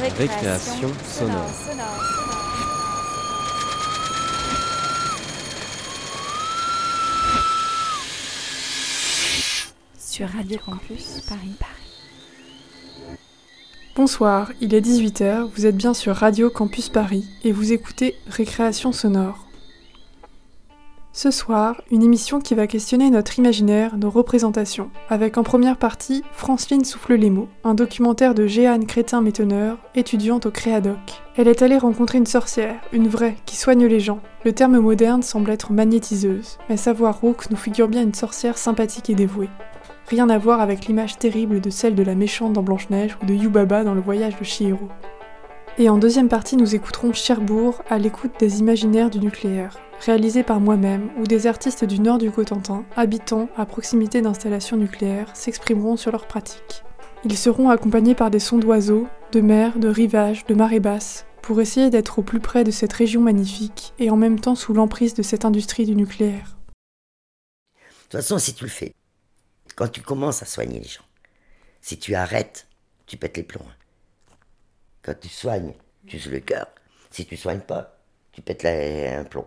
Récréation sonore. Sur Radio Campus Paris Paris. Bonsoir, il est 18h, vous êtes bien sur Radio Campus Paris et vous écoutez Récréation sonore. Ce soir, une émission qui va questionner notre imaginaire, nos représentations, avec en première partie Franceline souffle les mots, un documentaire de Jeanne Crétin-Métonneur, étudiante au Créadoc. Elle est allée rencontrer une sorcière, une vraie, qui soigne les gens. Le terme moderne semble être magnétiseuse, mais savoir Rook nous figure bien une sorcière sympathique et dévouée. Rien à voir avec l'image terrible de celle de la méchante dans Blanche-Neige ou de Yubaba dans le voyage de Chihiro. Et en deuxième partie, nous écouterons Cherbourg à l'écoute des imaginaires du nucléaire, réalisé par moi-même, où des artistes du nord du Cotentin, habitant à proximité d'installations nucléaires, s'exprimeront sur leurs pratiques. Ils seront accompagnés par des sons d'oiseaux, de mer, de rivages, de marées basses, pour essayer d'être au plus près de cette région magnifique et en même temps sous l'emprise de cette industrie du nucléaire. De toute façon, si tu le fais, quand tu commences à soigner les gens, si tu arrêtes, tu pètes les plombs. Quand tu soignes, tu uses le cœur. Si tu soignes pas, tu pètes un plomb.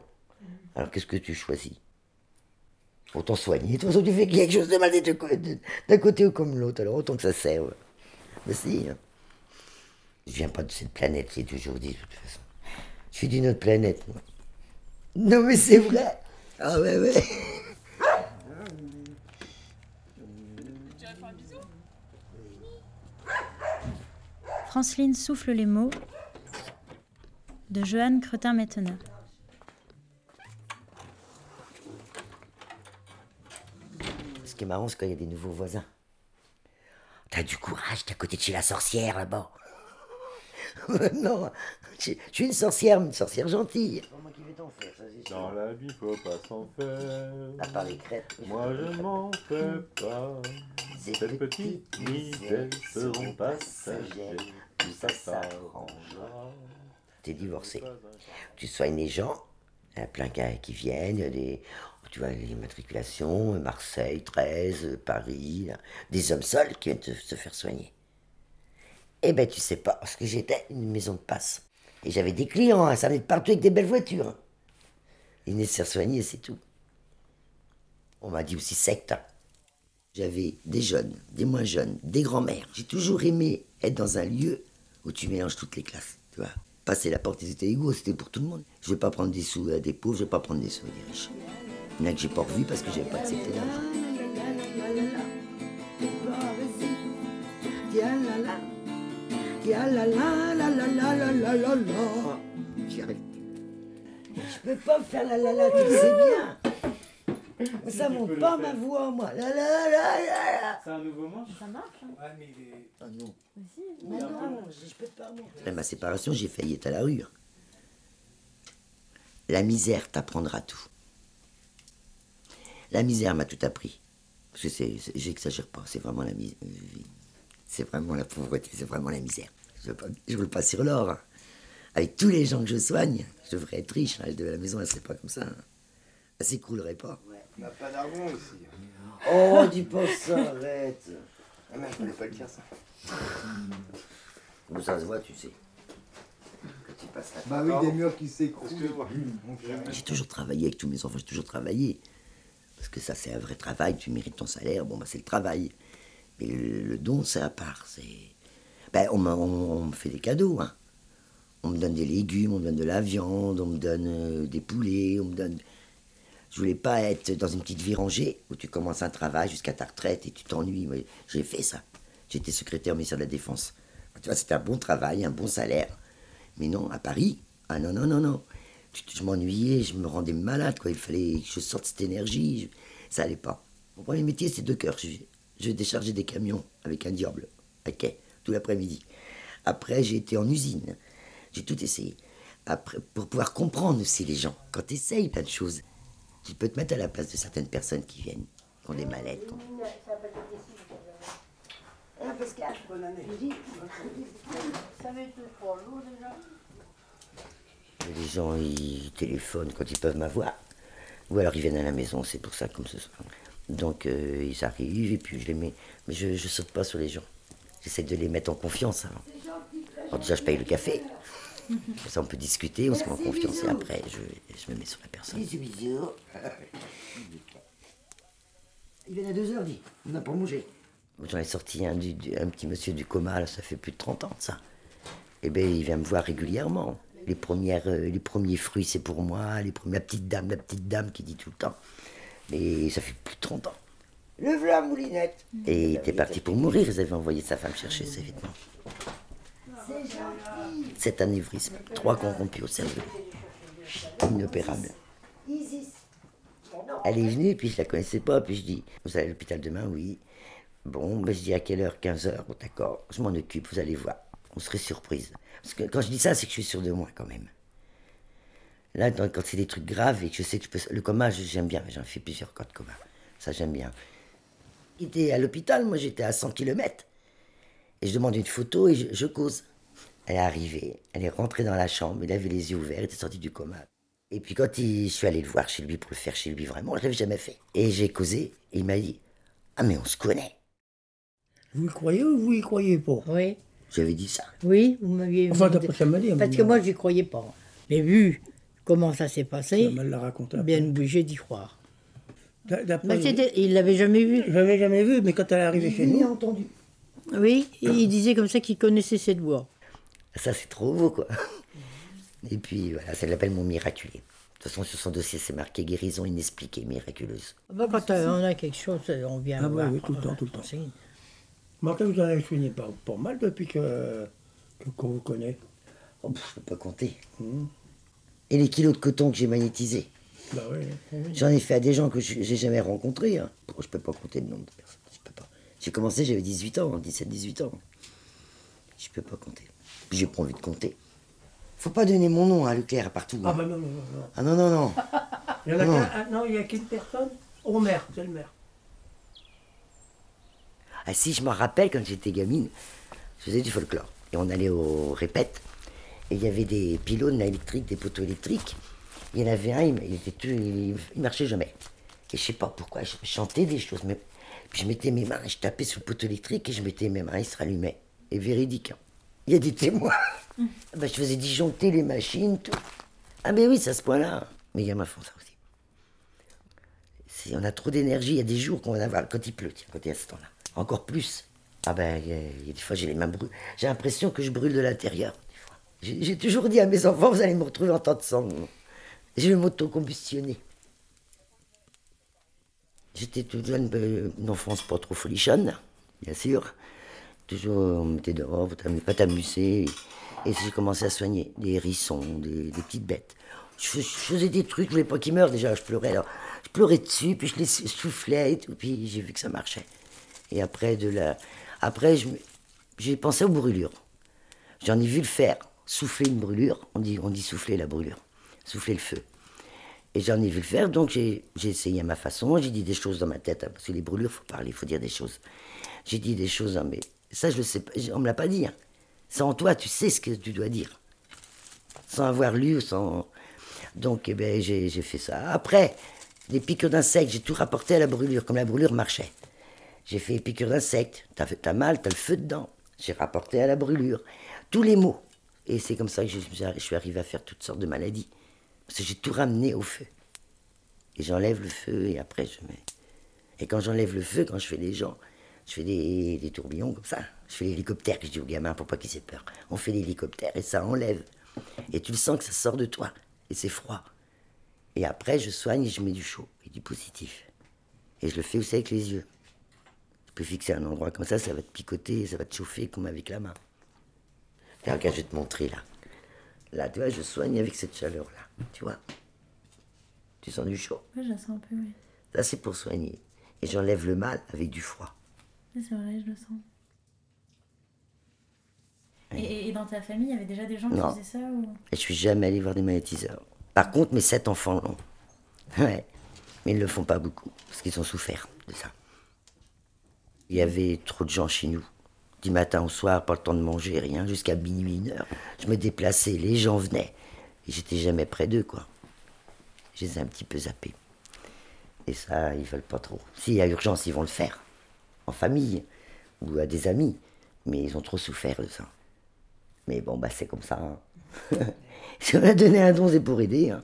Alors qu'est-ce que tu choisis? Autant soigner. De toute façon, tu fais quelque chose de mal d'un côté ou comme l'autre. Alors autant que ça serve. Mais si. Hein. Je viens pas de cette planète, j'ai toujours dit de toute façon. Je suis d'une autre planète, moi. Non mais c'est vrai. Ah ouais, ouais. Franceline souffle les mots de Joanne Cretin-Metteneur. Ce qui est marrant, c'est quand il y a des nouveaux voisins. T'as du courage, t'es à côté de chez la sorcière là-bas. non, je suis une sorcière, une sorcière gentille. Dans la vie, faut pas s'en faire. À part les crêpes. Moi, je m'en fais pas. Ces petites misères seront passagères tout ça s'arrangera. T'es divorcé. Tu soignes les gens, il y a plein qui viennent, des, tu vois, les matriculations, Marseille, 13, Paris, des hommes seuls qui viennent se faire soigner. Eh ben, tu sais pas, parce que j'étais une maison de passe. Et j'avais des clients, hein, ça venait de partout avec des belles voitures. Ils venaient se soigner, c'est tout. On m'a dit aussi secte. Hein. J'avais des jeunes, des moins jeunes, des grands-mères. J'ai toujours aimé être dans un lieu où tu mélanges toutes les classes, tu vois. Passer la porte, c'était égaux, c'était pour tout le monde. Je vais pas prendre des sous à des pauvres, je vais pas prendre des sous à des riches. Il y en a que j'ai pas revu parce que j'avais pas accepté l'argent. Je peux pas faire la la la, tu le sais bien. Ça monte pas ma voix, moi. La, la, la, C'est un nouveau manche Ça marche. Hein. Ouais, mais il est. Ah non. Mais non, je peux pas monter. ma séparation, j'ai failli être à la rue. Hein. La misère t'apprendra tout. La misère m'a tout appris. Parce que c'est, j'exagère pas, c'est vraiment la misère. C'est vraiment la pauvreté, c'est vraiment la misère. Je ne roule pas sur l'or. Hein. Avec tous les gens que je soigne, je devrais être riche. De la maison, elle serait pas comme ça. Elle s'écroulerait pas. On n'a pas d'argent aussi. Oh, dis pas ça, arrête. Ah, mais je voulais pas le dire, ça. Où ça se voit, tu sais. tu passes la Bah oui, des murs qui s'écroulent. J'ai toujours travaillé avec tous mes enfants, j'ai toujours travaillé. Parce que ça, c'est un vrai travail, tu mérites ton salaire, bon, bah, c'est le travail. Mais le, don, c'est à part. Ben, on, me fait des cadeaux, hein. On me donne des légumes, on me donne de la viande, on me donne euh, des poulets, on me donne je voulais pas être dans une petite vie rangée où tu commences un travail jusqu'à ta retraite et tu t'ennuies. J'ai fait ça. J'étais secrétaire au ministère de la Défense. Tu vois, c'était un bon travail, un bon salaire. Mais non, à Paris, ah non, non, non, non. Je m'ennuyais, je me rendais malade, quoi. Il fallait que je sorte cette énergie. Ça allait pas. Mon premier métier, c'est de cœur. Je, je déchargeais des camions avec un diable, ok, tout l'après-midi. Après, j'ai été en usine. J'ai tout essayé. Après, pour pouvoir comprendre aussi les gens. Quand tu essayes plein de choses, tu peux te mettre à la place de certaines personnes qui viennent, qui ont des mallettes. Les gens, ils téléphonent quand ils peuvent m'avoir. Ou alors ils viennent à la maison, c'est pour ça comme ce soir. Donc euh, ils arrivent et puis je les mets. Mais je ne saute pas sur les gens. J'essaie de les mettre en confiance avant. Alors déjà, je paye le café. Comme ça, on peut discuter, on se met en confiance et après, je, je me mets sur la personne. Bisous, bisous. Il vient à 2h, dit. On n'a pas mangé. J'en ai sorti un, du- du- un petit monsieur du coma, là, ça fait plus de 30 ans ça. Eh bien, il vient me voir régulièrement. Les, premières, euh, les premiers fruits, c'est pour moi. Les premières, la petite dame, la petite dame qui dit tout le temps. Mais ça fait plus de 30 ans. Le voilà, moulinette. Et il était parti pour mourir. Ils avaient envoyé sa femme chercher ses vêtements. Cet anévrisme, trois corrompus au cerveau. Inopérable. Elle est venue, puis je la connaissais pas, puis je dis, vous allez à l'hôpital demain, oui. Bon, ben je dis à quelle heure? 15 heures, Bon, d'accord, je m'en occupe, vous allez voir. On serait surprise. Parce que quand je dis ça, c'est que je suis sûr de moi quand même. Là, quand c'est des trucs graves et que je sais que je peux. Le coma, je- j'aime bien, j'en fais plusieurs cas de coma. Ça, j'aime bien. Il était à l'hôpital, moi j'étais à 100 km. Et je demande une photo et je, je cause. Elle est arrivée, elle est rentrée dans la chambre, il avait les yeux ouverts, il était sorti du coma. Et puis quand il- je suis allé le voir chez lui pour le faire chez lui vraiment, je l'avais jamais fait. Et j'ai causé, et il m'a dit Ah, mais on se connaît. Vous y croyez ou vous y croyez pas? Oui, J'avais dit ça. oui, vous m'aviez Enfin, d'après ça m'a dit. Parce que moi, j'y croyais pas. Mais vu comment ça s'est passé, Elle l'a raconté. bien obligé d'y croire. D'a- D'après. Mais c'était- il l'avait jamais vu. Je l'avais jamais vu, mais quand elle est arrivée chez nous. entendu. Oui, et il disait comme ça qu'il connaissait cette voix. Ça, c'est trop beau, quoi. Et puis, voilà, ça l'appelle mon miraculé. De toute façon, sur son dossier, c'est marqué guérison inexpliquée, miraculeuse. Bah, quand euh, on a quelque chose, on vient Ah, voir. oui, tout le temps, tout le temps. C'est- Martin, vous en avez soigné pas, pas mal depuis que que- qu'on vous connaît. Oh, pff, je peux pas compter. Mhm. Et les kilos de coton que j'ai magnétisés. Bah oui. J'en ai fait à des gens que je- j'ai jamais rencontrés. Hein. Bon, je peux pas compter le nombre de personnes. Je peux pas. J'ai commencé, j'avais 18 ans, 17-18 ans. Je peux pas compter. J'ai pas envie de compter. Faut pas donner mon nom à Leclerc partout. Ah hein. bah non, non, non. non. Ah non, non, non. Il y en a Non. ah, non, il y a qu'une personne? Au maire, c'est le maire. Ah si, je me rappelle quand j'étais gamine, je faisais du folklore. Et on allait au répète. Et il y avait des pylônes électriques, des poteaux électriques. Il y en avait un, il, était tout- il, il marchait jamais. Et je sais pas pourquoi, je chantais des choses. Mais, puis je mettais mes mains, je tapais sur le poteau électrique et je mettais mes mains, il se rallumait. Et véridique. hein. Il y a des témoins. Ah ben, je faisais disjoncter les machines, tout. Ah ben oui, c'est à ce point-là. Mes gamins font ça aussi. Si on a trop d'énergie, il y a des jours qu'on va avoir, quand il pleut, tiens, quand il y a ce temps-là. Encore plus. Ah ben, il y a- il y a des fois, j'ai les mains brûlées. J'ai l'impression que je brûle de l'intérieur. J'ai toujours dit à mes enfants, vous allez me retrouver en temps de sang. Je vais m'auto-combustionner. J'étais toute jeune, euh, une enfance pas trop folichonne, bien sûr. Toujours, on me mettait dehors, faut t'amuser- pas t'amuser. Et j'ai commencé à soigner des hérissons, des, petites bêtes. Je, fais- je faisais des trucs, je voulais pas qu'ils meurent déjà, je pleurais. Alors, je pleurais dessus, puis je les soufflais et tout, puis j'ai vu que ça marchait. Et après, de la... après j'ai pensé aux brûlures. J'en ai vu le faire, souffler une brûlure, on dit, on dit souffler la brûlure, souffler le feu. Et j'en ai vu le faire, donc j'ai essayé à ma façon, j'ai dit des choses dans ma tête, hein, parce que les brûlures, faut parler, faut dire des choses. J'ai dit des choses, hein, mais ça, je le sais pas, on me l'a pas dit. hein. C'est en toi, tu sais ce que tu dois dire. Sans avoir lu, sans... Donc, eh ben, j'ai fait ça. Après, les piqûres d'insectes, j'ai tout rapporté à la brûlure, comme la brûlure marchait. J'ai fait les piqûres d'insectes. T'as t'as mal, t'as le feu dedans. J'ai rapporté à la brûlure. Tous les mots. Et c'est comme ça que je, suis arrivé à faire toutes sortes de maladies. Parce que j'ai tout ramené au feu. Et j'enlève le feu et après je mets. Et quand j'enlève le feu, quand je fais des gens, je fais des, des tourbillons comme ça. Je fais l'hélicoptère, je dis aux gamins pour pas qu'ils aient peur. On fait l'hélicoptère et ça enlève. Et tu le sens que ça sort de toi. Et c'est froid. Et après, je soigne et je mets du chaud et du positif. Et je le fais aussi avec les yeux. Je peux fixer un endroit comme ça, ça va te picoter, ça va te chauffer comme avec la main. Regarde, je vais te montrer là. Là, tu vois, je soigne avec cette chaleur-là. Tu vois Tu sens du chaud? Ouais, je la sens un peu, oui. Ça, c'est pour soigner. Et j'enlève le mal avec du froid. Oui, c'est vrai, je le sens. Et- Et, et dans ta famille, il y avait déjà des gens Non. qui faisaient ça ou... Et je suis jamais allé voir des magnétiseurs. Par contre, mes sept enfants l'ont. Ouais. Mais ils ne le font pas beaucoup, parce qu'ils ont souffert de ça. Il y avait trop de gens chez nous. Du matin au soir, pas le temps de manger, rien, jusqu'à minuit, une heure. Je me déplaçais, les gens venaient. Et j'étais jamais près d'eux, quoi. Je un petit peu zappés. Et ça, ils veulent pas trop. S'il y a urgence, ils vont le faire. En famille, ou à des amis. Mais ils ont trop souffert de ça. Mais bon, bah c'est comme ça. hein. si on a donné un don, c'est pour aider. hein.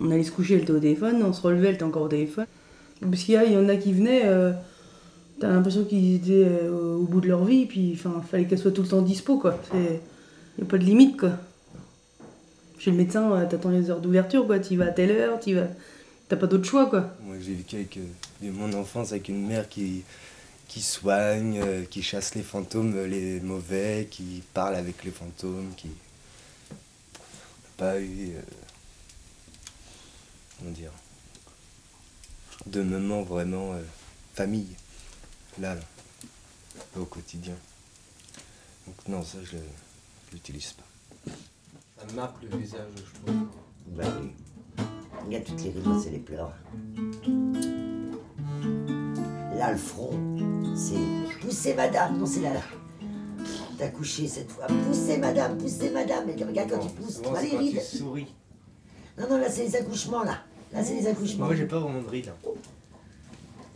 On allait se coucher, elle était au téléphone, on se relevait, elle était encore au téléphone. Parce qu'il y, y en a qui venaient, euh, t'as l'impression qu'ils étaient euh, au bout de leur vie, puis enfin, fallait qu'elle soit tout le temps dispo, quoi. Il n'y a pas de limite, quoi. Chez le médecin, euh, t'attends les heures d'ouverture, quoi. Tu vas à telle heure, tu vas. T'as pas d'autre choix, quoi. Moi, j'ai vécu avec mon enfance avec une mère qui, qui soigne, qui chasse les fantômes, les mauvais, qui parle avec les fantômes, qui pas eu. Comment dire De moment vraiment euh, famille, là, là, au quotidien. Donc, non, ça, je ne l'utilise pas. Ça marque le visage, je trouve. Bah oui. Regarde toutes les rides, c'est les pleurs. Là, le front, c'est poussez madame. Non, c'est là, là. T'as couché cette fois. Poussez madame, poussez madame. Et regarde quand tu pousses, tu vois les tu rides. souris. Non, non, là, c'est les accouchements, là. Là, c'est les accouchements. Moi, j'ai pas vraiment de rides. hein.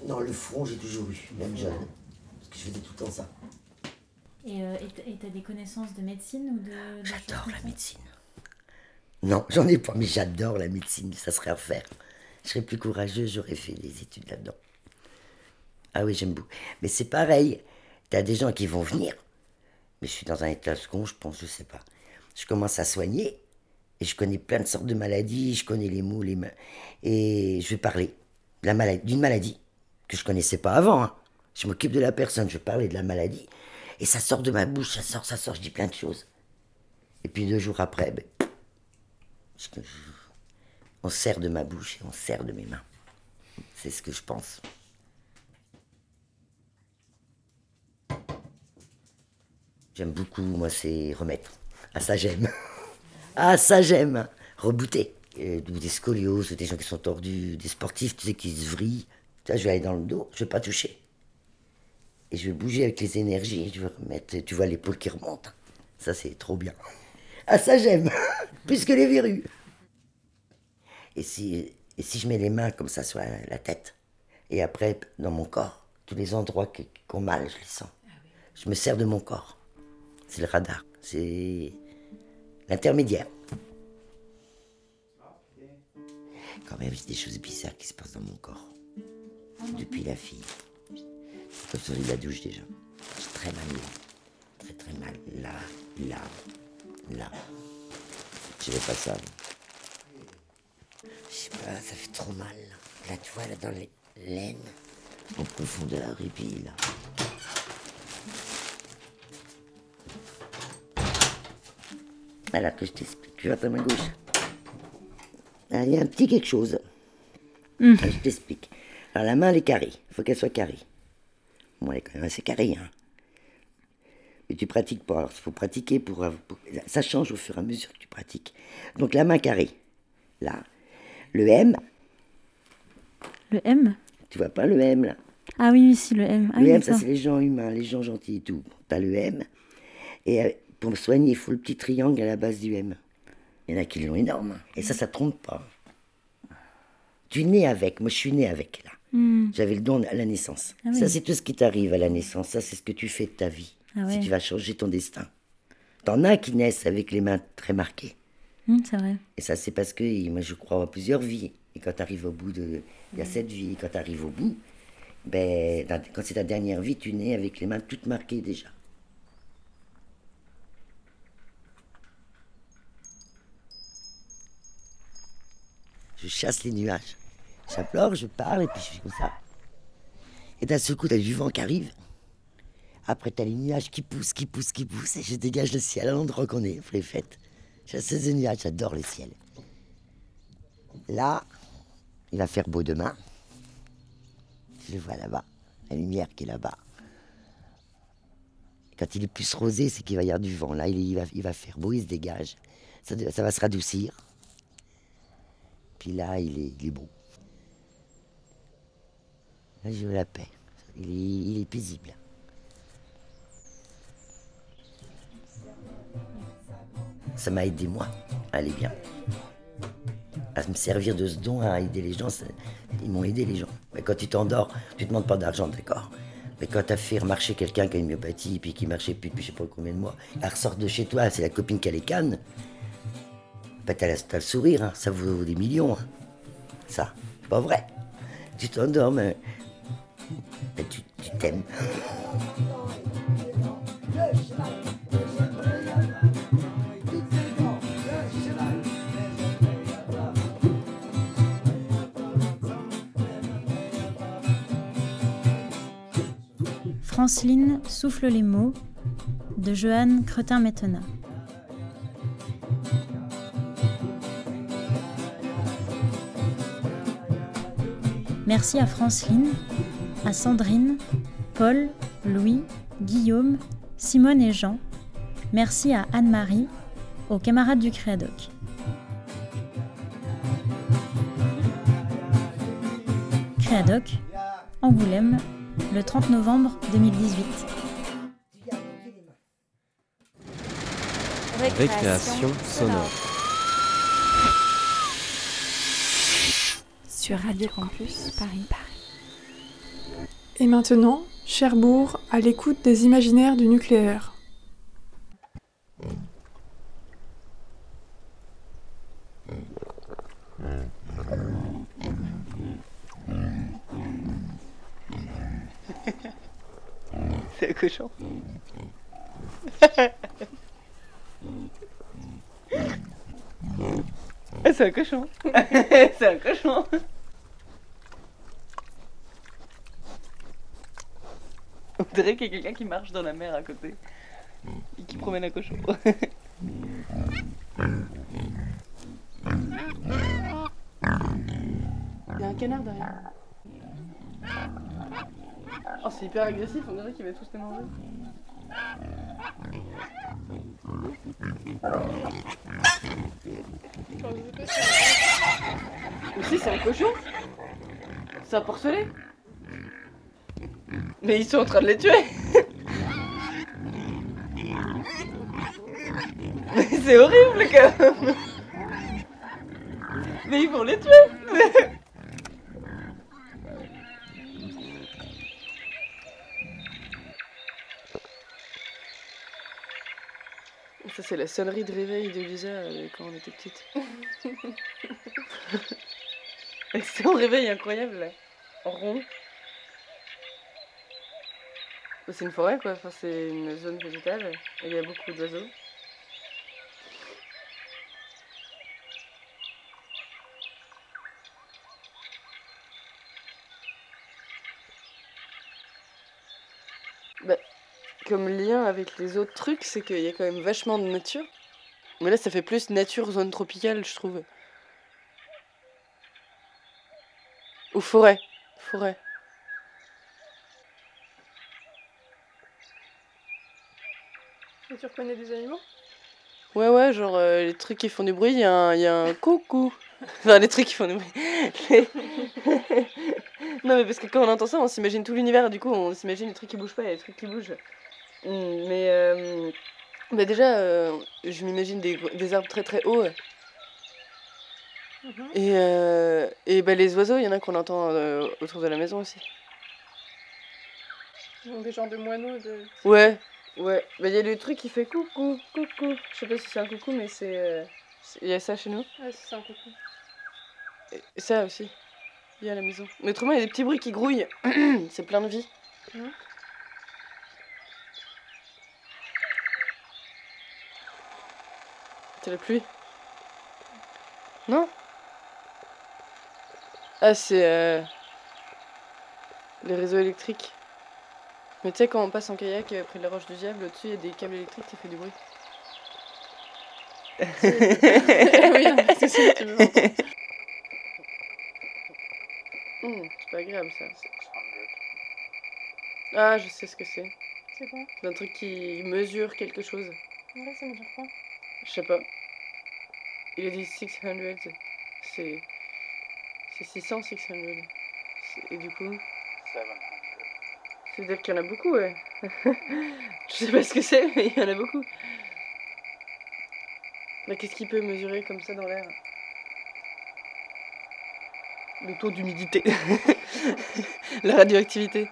Non, le front, j'ai toujours eu, même jeune. Parce que je faisais tout le temps ça. Et euh, t'as des connaissances de médecine ou de. de J'adore la médecine. Non, j'en ai pas, mais j'adore la médecine. Ça serait à refaire. Je serais plus courageux, j'aurais fait des études là-dedans. Ah oui, j'aime beaucoup. Mais c'est pareil. T'as des gens qui vont venir. Mais je suis dans un état second, je pense, je sais pas. Je commence à soigner. Et je connais plein de sortes de maladies. Je connais les mots, les mains. Et je vais parler d'une maladie que je connaissais pas avant. hein. Je m'occupe de la personne, je vais de la maladie. Et ça sort de ma bouche, ça sort, ça sort, je dis plein de choses. Et puis deux jours après, ben, on sert de ma bouche et on sert de mes mains. C'est ce que je pense. J'aime beaucoup, moi, c'est remettre. Ah, ça, j'aime. Ah, ça, j'aime. Rebooter. Euh, des scolioses, des gens qui sont tordus, des sportifs, tu sais, qui se vrillent. Ça, je vais aller dans le dos, je vais pas toucher. Et je vais bouger avec les énergies. Je vais remettre, tu vois l'épaule qui remonte. Ça, c'est trop bien. Ah, ça, j'aime. Plus que les verrues. Et si, et si je mets les mains comme ça sur la, la tête, et après, dans mon corps, tous les endroits qui, qui ont mal, je les sens. Je me sers de mon corps. C'est le radar. C'est l'intermédiaire. Quand même, j'ai des choses bizarres qui se passent dans mon corps. Depuis la fille. C'est comme sur la douche déjà. J'ai très mal là. Très très mal. Là, là, là. Je vais pas ça. Je sais pas, ça fait trop mal. Là, tu vois, là, dans les laines, en profondeur, et puis là. Voilà que je t'explique. Tu vois ta main gauche Ah, Il y a un petit quelque chose. Mm. Ah, Je t'explique. Alors la main, elle est carrée. Il faut qu'elle soit carrée. Bon, elle est quand même assez carrée. Hein. Mais tu pratiques pas. Alors, il faut pratiquer pour, Ça change au fur et à mesure que tu pratiques. Donc la main carrée. Là. Le M. Le M? Tu vois pas le M là? Ah oui, oui, si, le M. Ah Le oui, M, ça c'est les gens humains, les gens gentils et tout. T'as le M. Et euh, pour me soigner, il faut le petit triangle à la base du M. Il y en a qui l'ont énorme. Et ça, ça trompe pas. Tu né avec. Moi, je suis né avec, là. Hmm. J'avais le don à la naissance. Ah oui. Ça, c'est tout ce qui t'arrive à la naissance. Ça, c'est ce que tu fais de ta vie. Ah Si ouais. tu vas changer ton destin. T'en as qui naissent avec les mains très marquées. Hmm, c'est vrai. Et ça, c'est parce que moi, je crois à plusieurs vies. Et quand tu arrives au bout de. Il y a cette vie. Et quand tu arrives au bout, ben, dans- quand c'est ta dernière vie, tu nais avec les mains toutes marquées déjà. Je chasse les nuages. J'implore, je parle, et puis je fais comme ça. Et d'un seul coup, t'as du vent qui arrive. Après, t'as les nuages qui poussent, qui poussent, qui poussent, et je dégage le ciel à l'endroit qu'on est, pour les fêtes. Chasse les nuages, j'adore le ciel. Là, il va faire beau demain. Je le vois là-bas, la lumière qui est là-bas. Quand il est plus rosé, c'est qu'il va y avoir du vent. Là, il, il va, il va faire beau, il se dégage. Ça, ça va se radoucir. Puis là, il est, il est beau. Là, je veux la paix. Il est, paisible. ça m'a aidé moi à aller bien. À me servir de ce don, à aider les gens, ils m'ont aidé les gens. Mais quand tu t'endors, tu te demandes pas d'argent, d'accord. Mais quand tu as fait remarcher quelqu'un qui a une myopathie, puis qui marchait plus depuis je sais pas combien de mois, elle ressort de chez toi, c'est la copine qui a les cannes, bah t'as, le sourire, hein, ça vaut des millions. hein. Ça, pas vrai. Tu t'endors, mais, mais tu, t'aimes. Franceline souffle les mots de Johan Cretin-Métena. Merci à Franceline, à Sandrine, Paul, Louis, Guillaume, Simone et Jean. Merci à Anne-Marie, aux camarades du Créadoc. Créadoc, Angoulême, le 30 novembre 2018. Récréation sonore. Sur Radio Campus Paris. Et maintenant, Cherbourg, à l'écoute des imaginaires du nucléaire. C'est un cochon. C'est un cochon. c'est un cochon. Dirait qu'il y a quelqu'un qui marche dans la mer à côté. Et qui promène un cochon. Il y a un canard derrière. Oh, c'est hyper agressif, on dirait qu'il va tous les manger. Aussi, c'est un cochon C'est un porcelet Mais ils sont en train de les tuer Mais c'est horrible quand même Mais ils vont les tuer Ça, c'est la sonnerie de réveil de Lisa euh, quand on était petite. C'était un réveil incroyable, là. En rond. C'est une forêt, quoi. C'est une zone végétale. Et il y a beaucoup d'oiseaux. Bah, comme lien avec les autres trucs, c'est qu'il y a quand même vachement de nature. Mais là, ça fait plus nature zone tropicale, je trouve. Ou forêt. Forêt. Tu reconnais des animaux? Ouais, ouais, genre euh, les trucs qui font du bruit, il y, a un- il y a un coucou. Enfin, les trucs qui font du bruit. Les- non, mais parce que quand on entend ça, on s'imagine tout l'univers, du coup, on s'imagine les trucs qui bougent pas et les trucs qui bougent. Hmm, mais euh, bah déjà, euh, je m'imagine des, des arbres très très hauts. Et, euh, et bah, les oiseaux, il y en a qu'on entend autour de la maison aussi. Donc des genres de moineaux de... Ouais, ouais. Bah, il y a le truc qui fait coucou, coucou. Je sais pas si c'est un coucou, mais c'est. euh, Il y a ça chez nous. Ouais, c'est un coucou. Et ça aussi. Il y a à la maison. Mais autrement, il y a des petits bruits qui grouillent. c'est plein de vie. Mhm. C'est la pluie? Non? Ah, c'est. euh, Les réseaux électriques. Mais tu sais, quand on passe en kayak euh, près de la roche du diable, au-dessus, il y a des câbles électriques qui font du bruit. Oui, c'est sûr, tu veux. Hmm, c'est pas agréable ça. Ah, je sais ce que c'est. C'est quoi? C'est un truc qui mesure quelque chose. Ouais, ça me dire quoi? Je sais pas. Il a dit 600. C'est. C'est 600, 600. C'est- Et du coup? C'est-à-dire qu'il y en a beaucoup, ouais. je sais pas ce que c'est, mais il y en a beaucoup. Mais qu'est-ce qu'il peut mesurer comme ça dans l'air? Le taux d'humidité. La radioactivité.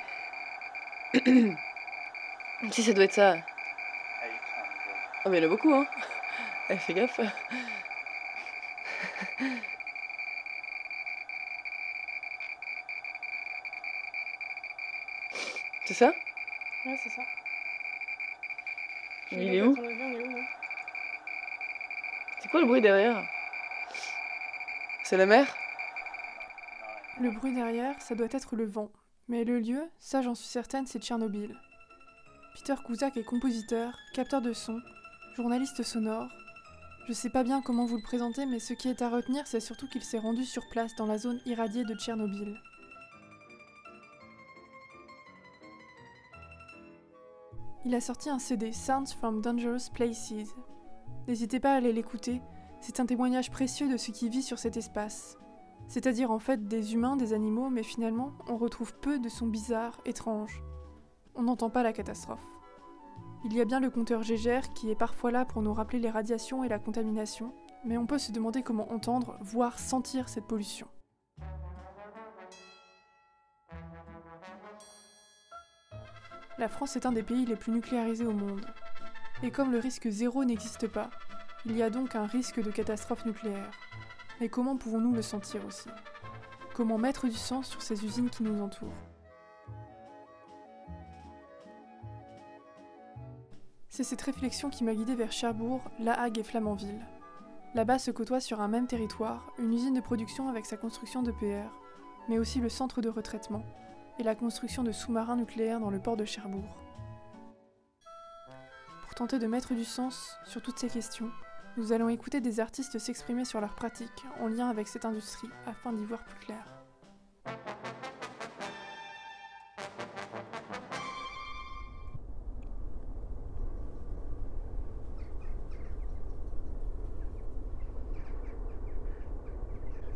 si ça doit être ça. Ah mais il y en a beaucoup hein. Eh, fais gaffe. C'est ça Ouais, c'est ça. Il est où C'est quoi le bruit derrière C'est la mer Le bruit derrière, ça doit être le vent. Mais le lieu, ça j'en suis certaine, c'est Tchernobyl. Peter Kuzak est compositeur, capteur de son, journaliste sonore. Je sais pas bien comment vous le présenter, mais ce qui est à retenir, c'est surtout qu'il s'est rendu sur place dans la zone irradiée de Tchernobyl. Il a sorti un CD, Sounds from Dangerous Places. N'hésitez pas à aller l'écouter, c'est un témoignage précieux de ce qui vit sur cet espace. C'est-à-dire en fait des humains, des animaux, mais finalement, on retrouve peu de sons bizarres, étranges. On n'entend pas la catastrophe. Il y a bien le compteur Gégère qui est parfois là pour nous rappeler les radiations et la contamination, mais on peut se demander comment entendre, voire sentir cette pollution. La France est un des pays les plus nucléarisés au monde. Et comme le risque zéro n'existe pas, il y a donc un risque de catastrophe nucléaire. Mais comment pouvons-nous le sentir aussi? Comment mettre du sens sur ces usines qui nous entourent? C'est cette réflexion qui m'a guidée vers Cherbourg, La Hague et Flamanville. Là-bas se côtoient sur un même territoire une usine de production avec sa construction d'EPR, mais aussi le centre de retraitement et la construction de sous-marins nucléaires dans le port de Cherbourg. Pour tenter de mettre du sens sur toutes ces questions, nous allons écouter des artistes s'exprimer sur leurs pratiques en lien avec cette industrie afin d'y voir plus clair.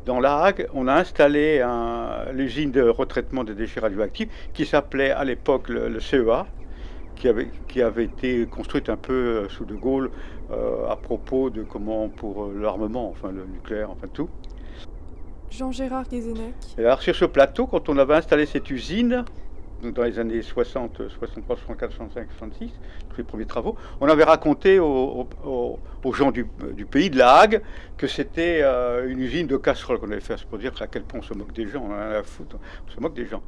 Dans La Hague, on a installé un- l'usine de retraitement des déchets radioactifs qui s'appelait à l'époque le, le CEA, qui avait, qui avait été construite un peu euh, sous De Gaulle euh, à propos de comment pour euh, l'armement, enfin le nucléaire, enfin tout. Jean-Gérard Guézenec, alors sur ce plateau, quand on avait installé cette usine, dans les années 60, 63, 64, 65, 66, tous les premiers travaux, on avait raconté aux, gens du, pays de La Hague que c'était euh, une usine de casseroles qu'on avait fait. C'est pour dire à quel point on se moque des gens, on en a à foutre, on se moque des gens.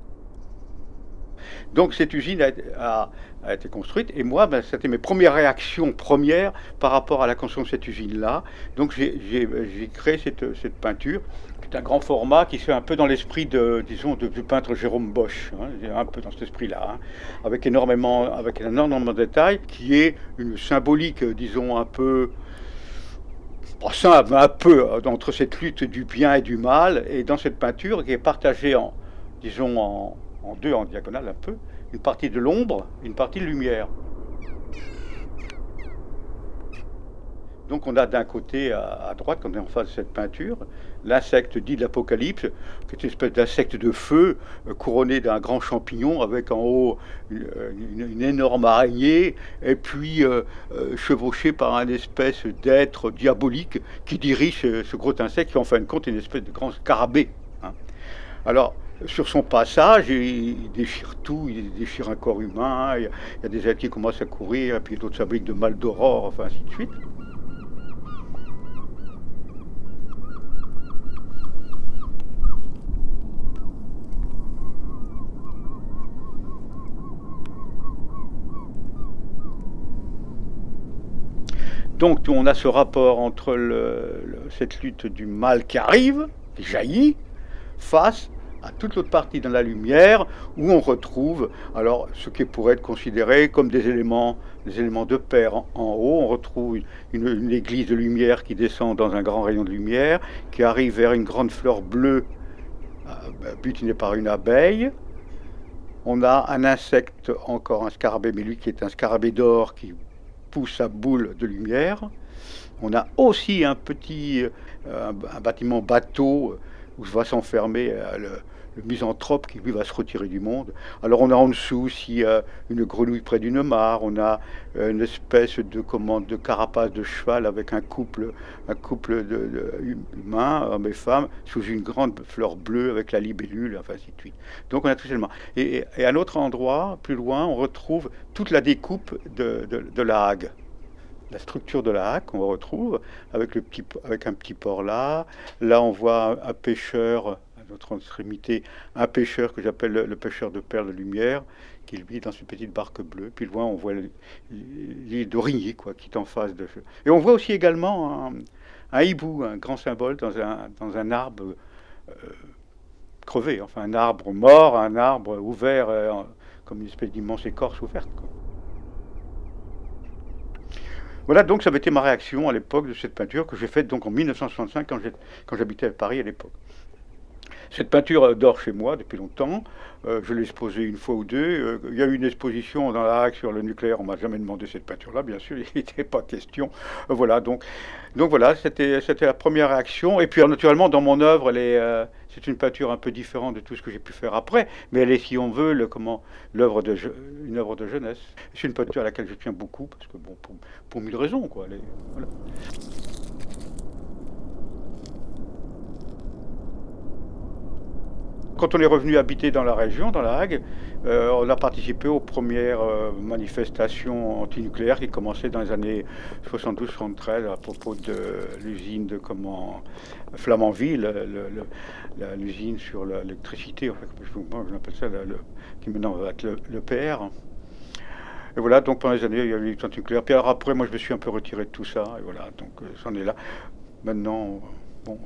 Donc cette usine a, été construite et moi, ben, c'était mes premières réactions premières par rapport à la construction de cette usine-là. Donc j'ai créé cette, cette peinture qui est un grand format qui se fait un peu dans l'esprit de, disons, du peintre Jérôme Bosch, hein, un peu dans cet esprit-là, hein, avec énormément, avec de détails, qui est une symbolique, disons, un peu pas simple, un peu euh, entre cette lutte du bien et du mal, et dans cette peinture qui est partagée en, disons, en, en deux, en diagonale un peu, une partie de l'ombre, une partie de lumière. Donc on a d'un côté à, droite, quand on est en face de cette peinture, l'insecte dit de l'Apocalypse, qui est une espèce d'insecte de feu euh, couronné d'un grand champignon avec en haut une, une énorme araignée et puis euh, euh, chevauché par un espèce d'être diabolique qui dirige ce, ce gros insecte qui en fin de compte est une espèce de grand scarabée. hein. Alors sur son passage, il, déchire tout, il déchire un corps humain, il y a, des êtres qui commencent à courir, et puis d'autres s'abriquent de mal d'aurore, enfin ainsi de suite. Donc on a ce rapport entre cette lutte du mal qui arrive, qui jaillit, face toute l'autre partie dans la lumière, où on retrouve alors ce qui pourrait être considéré comme des éléments, des éléments de pair. En, haut, on retrouve une, église de lumière qui descend dans un grand rayon de lumière, qui arrive vers une grande fleur bleue euh, butinée par une abeille. On a un insecte, encore un scarabée, mais lui qui est un scarabée d'or qui pousse à boule de lumière. On a aussi un petit euh, un, bâtiment bateau où va s'enfermer euh, le misanthrope qui lui va se retirer du monde. Alors on a en dessous s'il y a une grenouille près d'une mare, on a euh, une espèce de commande de carapace de cheval avec un couple, un couple de, humains, hommes et femmes, sous une grande fleur bleue avec la libellule, enfin ainsi de suite. Donc on a tout élément. Et, et à un autre endroit, plus loin, on retrouve toute la découpe de, la hague la structure de la haque qu'on retrouve avec, le petit, avec un petit port là. Là, on voit un pêcheur, à notre extrémité, un pêcheur que j'appelle le, pêcheur de perles de lumière, qui vit dans une petite barque bleue. Puis loin, on voit l'île d'Origny, quoi, qui est en face de. Et on voit aussi également un, hibou, un grand symbole dans un, dans un arbre euh, crevé, enfin un arbre mort, un arbre ouvert, euh, comme une espèce d'immense écorce ouverte. Voilà, donc ça avait été ma réaction à l'époque de cette peinture que j'ai faite donc en 1965 quand j'habitais à Paris à l'époque. Cette peinture dort chez moi depuis longtemps. Euh, je l'ai exposée une fois ou deux. Euh, il y a eu une exposition dans la Hague sur le nucléaire. On m'a jamais demandé cette peinture-là, bien sûr. Il n'était pas question. Euh, voilà. Donc, donc voilà, c'était la première réaction. Et puis naturellement, dans mon œuvre, c'est une peinture un peu différente de tout ce que j'ai pu faire après, mais elle est, si on veut, comment l'œuvre de une œuvre de jeunesse. C'est une peinture à laquelle je tiens beaucoup parce que bon, pour, mille raisons, quoi. Voilà. Quand on est revenu habiter dans la région, dans la Hague, euh, on a participé aux premières euh, manifestations antinucléaires qui commençaient dans les années 72-73 à propos de l'usine de comment Flamanville, l'usine sur l'électricité, ça, qui maintenant va être le, PR. Et voilà, donc pendant les années, il y a eu les nucléaires. Puis après, moi, je me suis un peu retiré de tout ça. Et voilà, donc euh, c'en est là. Maintenant, bon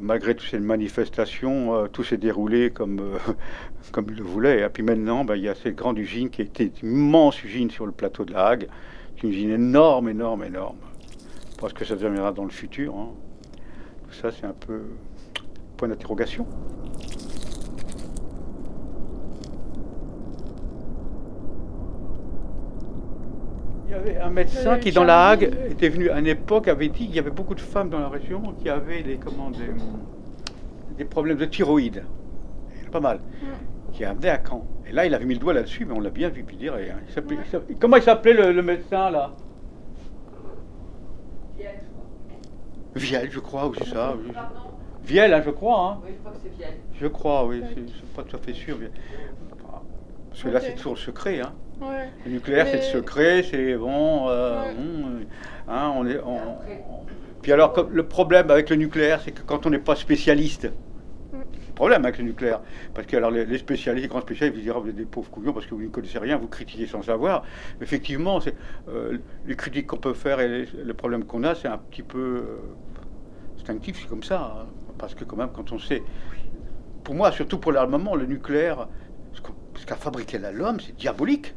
malgré toutes ces manifestations, euh, tout s'est déroulé comme, euh, comme il le voulait. Et puis maintenant, ben, il y a cette grande usine qui était une immense usine sur le plateau de la Hague. C'est une usine énorme, énorme, énorme. Pense que ça deviendra dans le futur. Hein. Tout ça, c'est un peu point d'interrogation. Il y avait un médecin qui, dans la Hague, était venu à une époque, avait dit qu'il y avait beaucoup de femmes dans la région qui avaient des, comment, des, des problèmes de thyroïde. Pas mal. Mm. Qui amenaient à Caen. Et là, il avait mis le doigt là-dessus, mais on l'a bien vu. Puis dire, il il comment il s'appelait le, le, médecin, là? Viel, je crois. Viel, je crois, ou c'est ça. Viel, hein, je crois. Hein. Oui, je crois que c'est Viel. Je crois, oui, je ne suis pas tout à fait sûr. Parce que okay. là, c'est toujours le secret. Hein. Ouais. Le nucléaire, Mais... c'est le secret, c'est bon. Euh, Ouais. bon, hein, on est, on- Puis alors, le problème avec le nucléaire, c'est que quand on n'est pas spécialiste, le problème avec le nucléaire, parce que alors les, les spécialistes, les grands spécialistes, vous diront vous êtes des pauvres couillons parce que vous ne connaissez rien, vous critiquez sans savoir. Effectivement, c'est euh, les critiques qu'on peut faire et les- le problème qu'on a, c'est un petit peu euh, instinctif, c'est comme ça. hein. parce que quand même, quand on sait, pour moi, surtout pour l'armement, le nucléaire, ce ce qu'a fabriqué l'homme, c'est diabolique.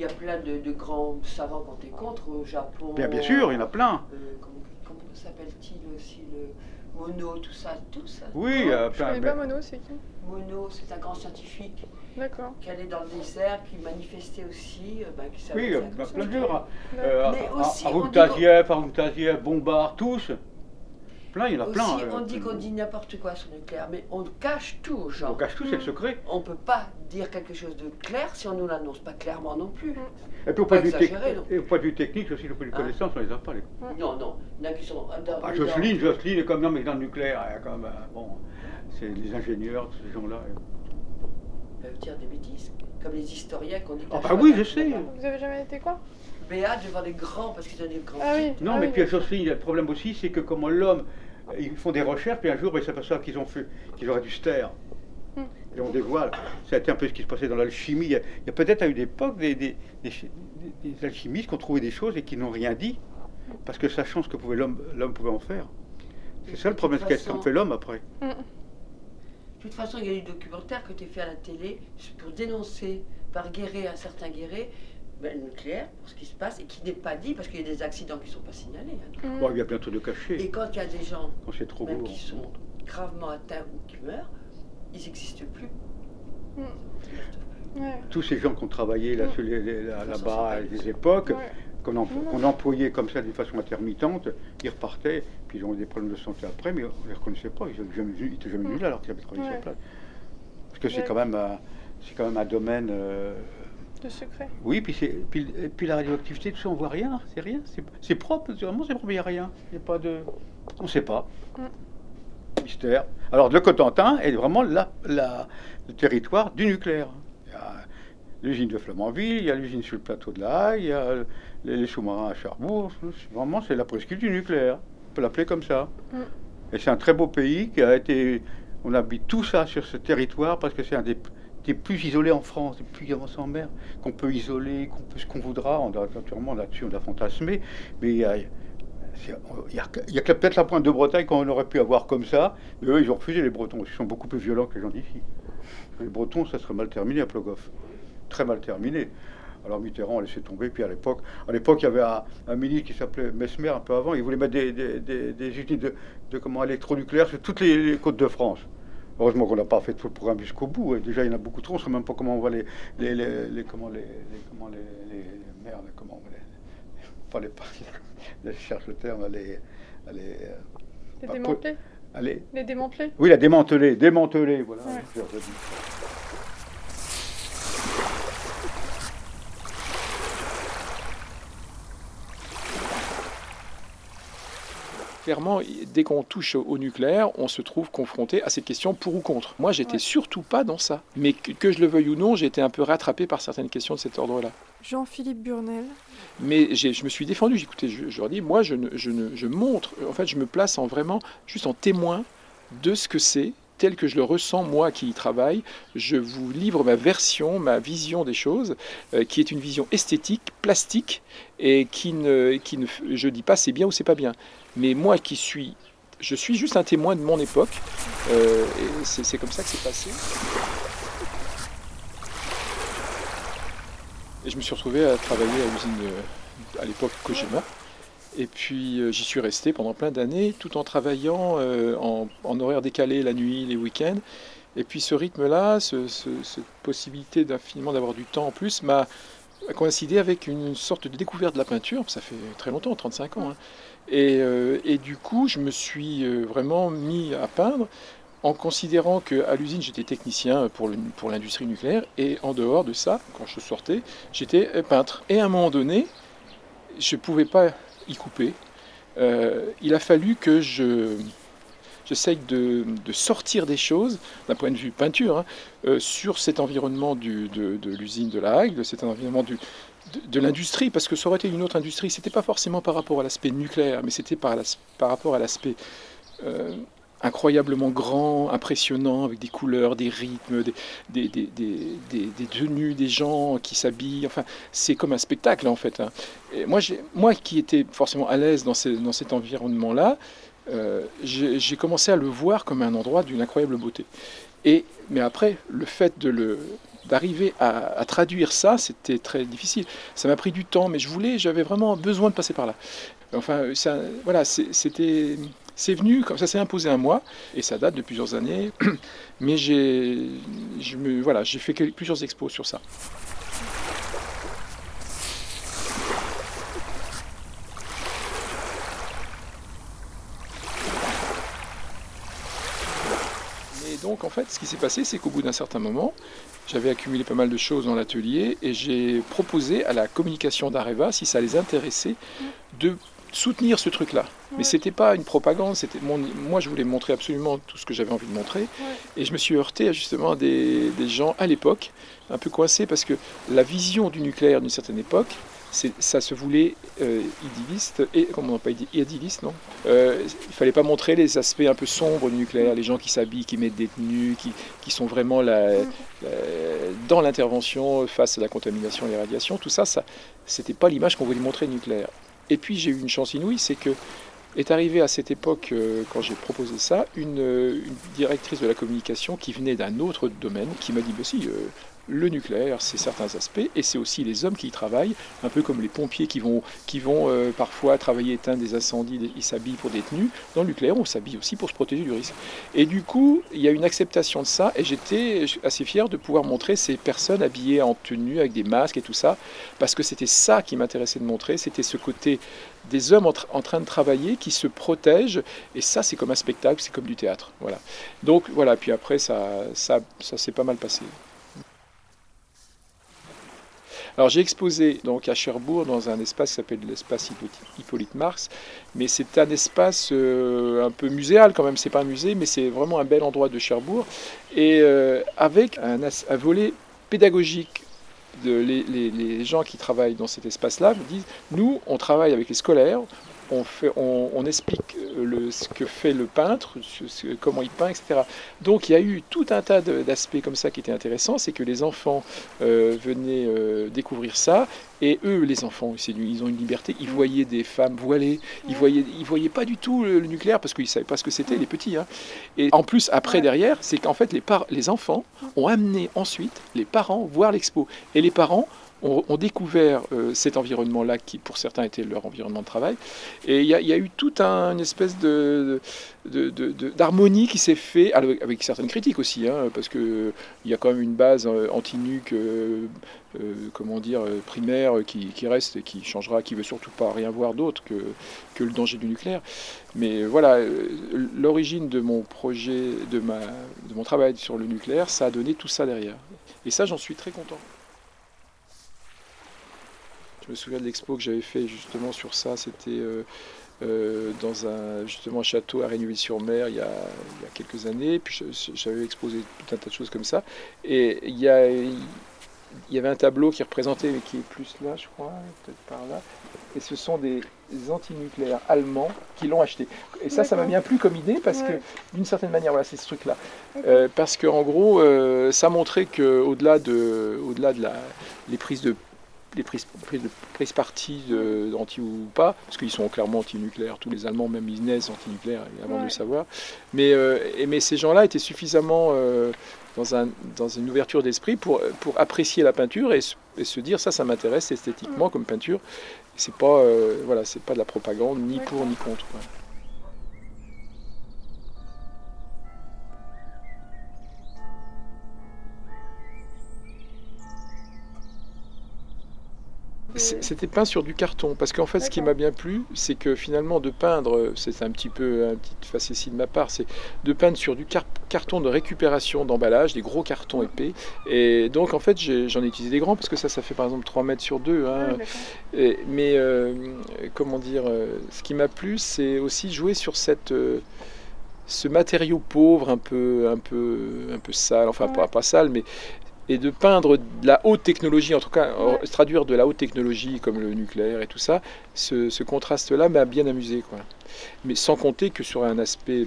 Il y a plein de, de grands savants quand t'es contre au Japon. Bien, bien sûr, il y en a plein. Euh, comment comment s'appelle-t-il aussi le Mono, tout ça, tout ça. Oui, euh, Je plein- connais ben- pas Mono, c'est qui? Mono, c'est un grand scientifique D'accord. qui allait dans le désert, qui manifestait aussi, euh, bah, qui savait Oui, comme plein de Aroutaziev, Aroutaziev, Bombard, tous. Plein, il y en a Aussi, plein. on euh, dit qu'on dit n'importe quoi sur le nucléaire, mais on cache tout aux gens. On cache tout, c'est le secret. On peut pas dire quelque chose de clair si on ne l'annonce pas clairement non plus. Et puis au Pas point, non. et au point de vue technique aussi, le point de vue Hein connaissance, on les a pas. Les... Non, non, il y en a qui sont dans, Ah, dans- Jocelyne, Jocelyne est comme non, mais dans le nucléaire, il y a quand même, euh, bon, c'est les ingénieurs, tous ces gens-là. Ils peuvent dire des bêtises, comme les historiens qu'on dit. Ah bah oui, je sais. Vous avez jamais été quoi? Béat devant les grands, parce qu'ils ont des grands Ah oui. Non, mais puis Jocelyne, il y a le problème aussi, c'est que comment l'homme, ils font des recherches, puis un jour, ils s'aperçoivent qu'ils ont fait, qu'ils auraient dû se taire. Hmm. Et on dévoile. C'était un peu ce qui se passait dans l'alchimie. Il y a, peut-être à une époque des, des, des, des- des alchimistes qui ont trouvé des choses et qui n'ont rien dit, parce que sachant ce que pouvait l'homme, l'homme pouvait en faire. C'est ça le problème, qu'est-ce qu'en fait l'homme après. De toute façon, il y a eu des documentaires qui ont été faits à la télé pour dénoncer par Guéret un certain Guéret ben, nucléaire pour ce qui se passe et qui n'est pas dit parce qu'il y a des accidents qui ne sont pas signalés. hein. Bon, il y a bientôt de cachets. Et quand il y a des gens Quand c'est trop même beau. qui sont gravement atteints ou qui meurent, ils n'existent plus. Ouais. Tous ces gens qui ont travaillé là, là- là-bas à des époques, Ouais. qu'on em- qu'on employait comme ça d'une façon intermittente, ils repartaient, puis ils ont eu des problèmes de santé après, mais on ne les reconnaissait pas, ils n'étaient jamais, venus- là alors qu'ils avaient travaillé Ouais. sur place. Parce que c'est Ouais. quand même un, c'est quand même un domaine. euh, De secret. oui, puis, c'est, puis, la radioactivité, tout ça, on voit rien, c'est rien, c'est, propre, vraiment c'est propre, il n'y a rien, il n'y a pas de, on ne sait pas. Mystère. Alors le Cotentin est vraiment la, la- le territoire du nucléaire. Il y a l'usine de Flamanville, il y a l'usine sur le plateau de la Haye, il y a les, les sous-marins à Cherbourg. C'est- Vraiment, c'est la presqu'île du nucléaire. On peut l'appeler comme ça. Mm. Et c'est un très beau pays qui a été. On habite tout ça sur ce territoire parce que c'est un des, des plus isolés en France, des plus avancés en mer, qu'on peut isoler, qu'on peut ce qu'on voudra. On doit, naturellement, là-dessus, on a fantasmé. Mais il y a, il a, a peut-être la pointe de Bretagne qu'on aurait pu avoir comme ça. Mais eux, ils ont refusé les Bretons. Ils sont beaucoup plus violents que les gens d'ici. Les Bretons, ça serait mal terminé à Plogoff. Très mal terminé. Alors Mitterrand a laissé tomber. Puis à l'époque, à l'époque, il y avait un, ministre qui s'appelait Mesmer un peu avant. Il voulait mettre des, des, des, de, de comment électronucléaires sur toutes les côtes de France. Heureusement qu'on n'a pas fait tout le programme jusqu'au bout. Et déjà, il y en a beaucoup trop. On ne sait même pas comment on va les, les, les, les- comment les, comment les, les merdes, comment on va les, pas les, cherche le terme, les, les, euh, Les démanteler les- Les démanteler oui, la démanteler, démanteler, voilà. Ouais. je le dis. Clairement, dès qu'on touche au nucléaire, on se trouve confronté à cette question pour ou contre. Moi, j'étais surtout pas dans ça. Mais que, que je le veuille ou non, j'ai été un peu rattrapé par certaines questions de cet ordre-là. Jean-Philippe Burnel. Mais je me suis défendu. J'ai écouté, je, je leur dis, moi, je, ne, je, ne- je montre, en fait, je me place en vraiment juste en témoin de ce que c'est, tel que je le ressens, moi qui y travaille. Je vous livre ma version, ma vision des choses, euh, qui est une vision esthétique, plastique, et qui ne, qui ne je dis pas c'est bien ou c'est pas bien. Mais moi qui suis, je suis juste un témoin de mon époque, euh, et c'est comme ça que c'est passé. Et je me suis retrouvé à travailler à l'usine euh, à l'époque Kojima. Et puis euh, j'y suis resté pendant plein d'années, tout en travaillant euh, en, en horaire décalé la nuit, les week-ends. Et puis ce rythme-là, ce- ce- cette possibilité d'infiniment d'avoir du temps en plus, m'a coïncidé avec une sorte de découverte de la peinture. Ça fait très longtemps, 35 ans. hein. Et, euh, et du coup, je me suis vraiment mis à peindre en considérant qu'à l'usine, j'étais technicien pour le- pour l'industrie nucléaire. Et en dehors de ça, quand je sortais, j'étais peintre. Et à un moment donné, je ne pouvais pas y couper. Euh, il a fallu que je j'essaye de, de sortir des choses d'un point de vue peinture hein, euh, sur cet environnement du- de, de l'usine de la Hague, cet environnement du, de, de l'industrie, parce que ça aurait été une autre industrie. C'était pas forcément par rapport à l'aspect nucléaire, mais c'était par, par rapport à l'aspect euh, incroyablement grand, impressionnant, avec des couleurs, des rythmes, des, tenues, des gens qui s'habillent. Enfin, c'est comme un spectacle en fait. hein. Et moi, moi qui étais forcément à l'aise dans, cet environnement-là, euh, j'ai commencé à le voir comme un endroit d'une incroyable beauté. Et, mais après, le fait d'arriver à, traduire ça, c'était très difficile. Ça m'a pris du temps, mais je voulais, j'avais vraiment besoin de passer par là. Enfin, voilà, c'était, c'est venu, comme ça s'est imposé à moi, et ça date de plusieurs années. Mais j'ai, voilà, fait plusieurs expos sur ça. Donc, en fait, ce qui s'est passé, c'est qu'au bout d'un certain moment, j'avais accumulé pas mal de choses dans l'atelier et j'ai proposé à la communication d'Areva, si ça les intéressait, de soutenir ce truc-là. Mais c'était pas une propagande, c'était mon- moi je voulais montrer absolument tout ce que j'avais envie de montrer. Et je me suis heurté à justement des, des gens à l'époque, un peu coincés, parce que la vision du nucléaire d'une certaine époque, ça se voulait euh, idéaliste, et comment on pas idéaliste, non? Euh, Il fallait pas montrer les aspects un peu sombres du nucléaire, les gens qui s'habillent, qui mettent des tenues, qui, qui sont vraiment la- la- dans l'intervention face à la contamination et les radiations. Tout ça, ça c'était pas l'image qu'on voulait montrer du nucléaire. Et puis j'ai eu une chance inouïe, c'est que est arrivée à cette époque, euh, quand j'ai proposé ça, une, euh, une directrice de la communication qui venait d'un autre domaine, qui m'a dit, bah si, euh, le nucléaire, c'est certains aspects, et c'est aussi les hommes qui y travaillent, un peu comme les pompiers qui vont, qui vont euh, parfois travailler, éteindre des incendies, ils s'habillent pour des tenues. Dans le nucléaire, on s'habille aussi pour se protéger du risque. Et du coup, il y a une acceptation de ça, et j'étais assez fier de pouvoir montrer ces personnes habillées en tenue, avec des masques et tout ça, parce que c'était ça qui m'intéressait de montrer, c'était ce côté des hommes en, train de travailler qui se protègent, et ça c'est comme un spectacle, c'est comme du théâtre. Voilà. Donc voilà, puis après ça, ça, ça s'est pas mal passé. Alors j'ai exposé donc à Cherbourg dans un espace qui s'appelle l'espace Hippolyte Marx, mais c'est un espace euh, un peu muséal quand même, c'est pas un musée, mais c'est vraiment un bel endroit de Cherbourg, et euh, avec un, volet pédagogique les, gens qui travaillent dans cet espace-là disent, nous, on travaille avec les scolaires, on, fait, on, explique le, ce que fait le peintre, comment il peint, etc. Donc il y a eu tout un tas d'aspects comme ça qui étaient intéressants, c'est que les enfants euh, venaient euh, découvrir ça, et eux, les enfants, ils ont une liberté, ils voyaient des femmes voilées, ils voyaient, ils voyaient pas du tout le, nucléaire parce qu'ils savaient pas ce que c'était, les petits. Hein. Et en plus, après, derrière, c'est qu'en fait, les, les enfants ont amené ensuite les parents voir l'expo. Et les parents ont, découvert euh, cet environnement-là qui, pour certains, était leur environnement de travail. Et il y, a eu toute un, une espèce d'harmonie qui s'est fait, avec certaines critiques aussi, hein, parce qu'il y a quand même une base euh, anti-nuque, euh, comment dire, primaire qui, reste et qui changera, qui veut surtout pas rien voir d'autre que, le danger du nucléaire. Mais voilà, l'origine de mon projet, de, de mon travail sur le nucléaire, ça a donné tout ça derrière. Et ça, j'en suis très content. Je me souviens de l'expo que j'avais fait justement sur ça. C'était euh, euh, dans un justement château à Régneville-sur-Mer il, y a quelques années. Puis j'avais exposé tout un tas de choses comme ça. Et il y, il y avait un tableau qui représentait, mais qui est plus là, je crois, peut-être par là. Et ce sont des antinucléaires allemands qui l'ont acheté. Et ça, ça m'a bien plu comme idée parce que, d'une certaine manière, voilà, c'est ce truc-là. Euh, parce qu'en gros, ça montrait qu'au-delà de, au-delà de la, les prises de les prises, prises, parti anti ou pas, parce qu'ils sont clairement anti-nucléaires, tous les Allemands, même ils naissent anti-nucléaires avant de le savoir. Mais, euh, mais ces gens-là étaient suffisamment euh, dans, un, dans une ouverture d'esprit pour, pour apprécier la peinture et, se dire ça, ça m'intéresse esthétiquement comme peinture. C'est pas, euh, voilà, c'est pas de la propagande, ni pour ni contre. C'était peint sur du carton, parce qu'en fait, ce qui m'a bien plu, c'est que finalement, de peindre, c'est un petit peu un petit facétie de ma part, c'est de peindre sur du carton de récupération d'emballage, des gros cartons épais. Et donc, en fait, j'en ai, utilisé des grands, parce que ça, ça fait par exemple 3 mètres sur 2. Hein. mais euh, comment dire, euh, ce qui m'a plu, c'est aussi jouer sur cette. Euh, ce matériau pauvre, un peu, un peu, un peu sale, enfin pas, pas sale, mais et de peindre de la haute technologie, en tout cas traduire de la haute technologie comme le nucléaire et tout ça, ce, contraste-là m'a bien amusé. Quoi. Mais sans compter que sur un aspect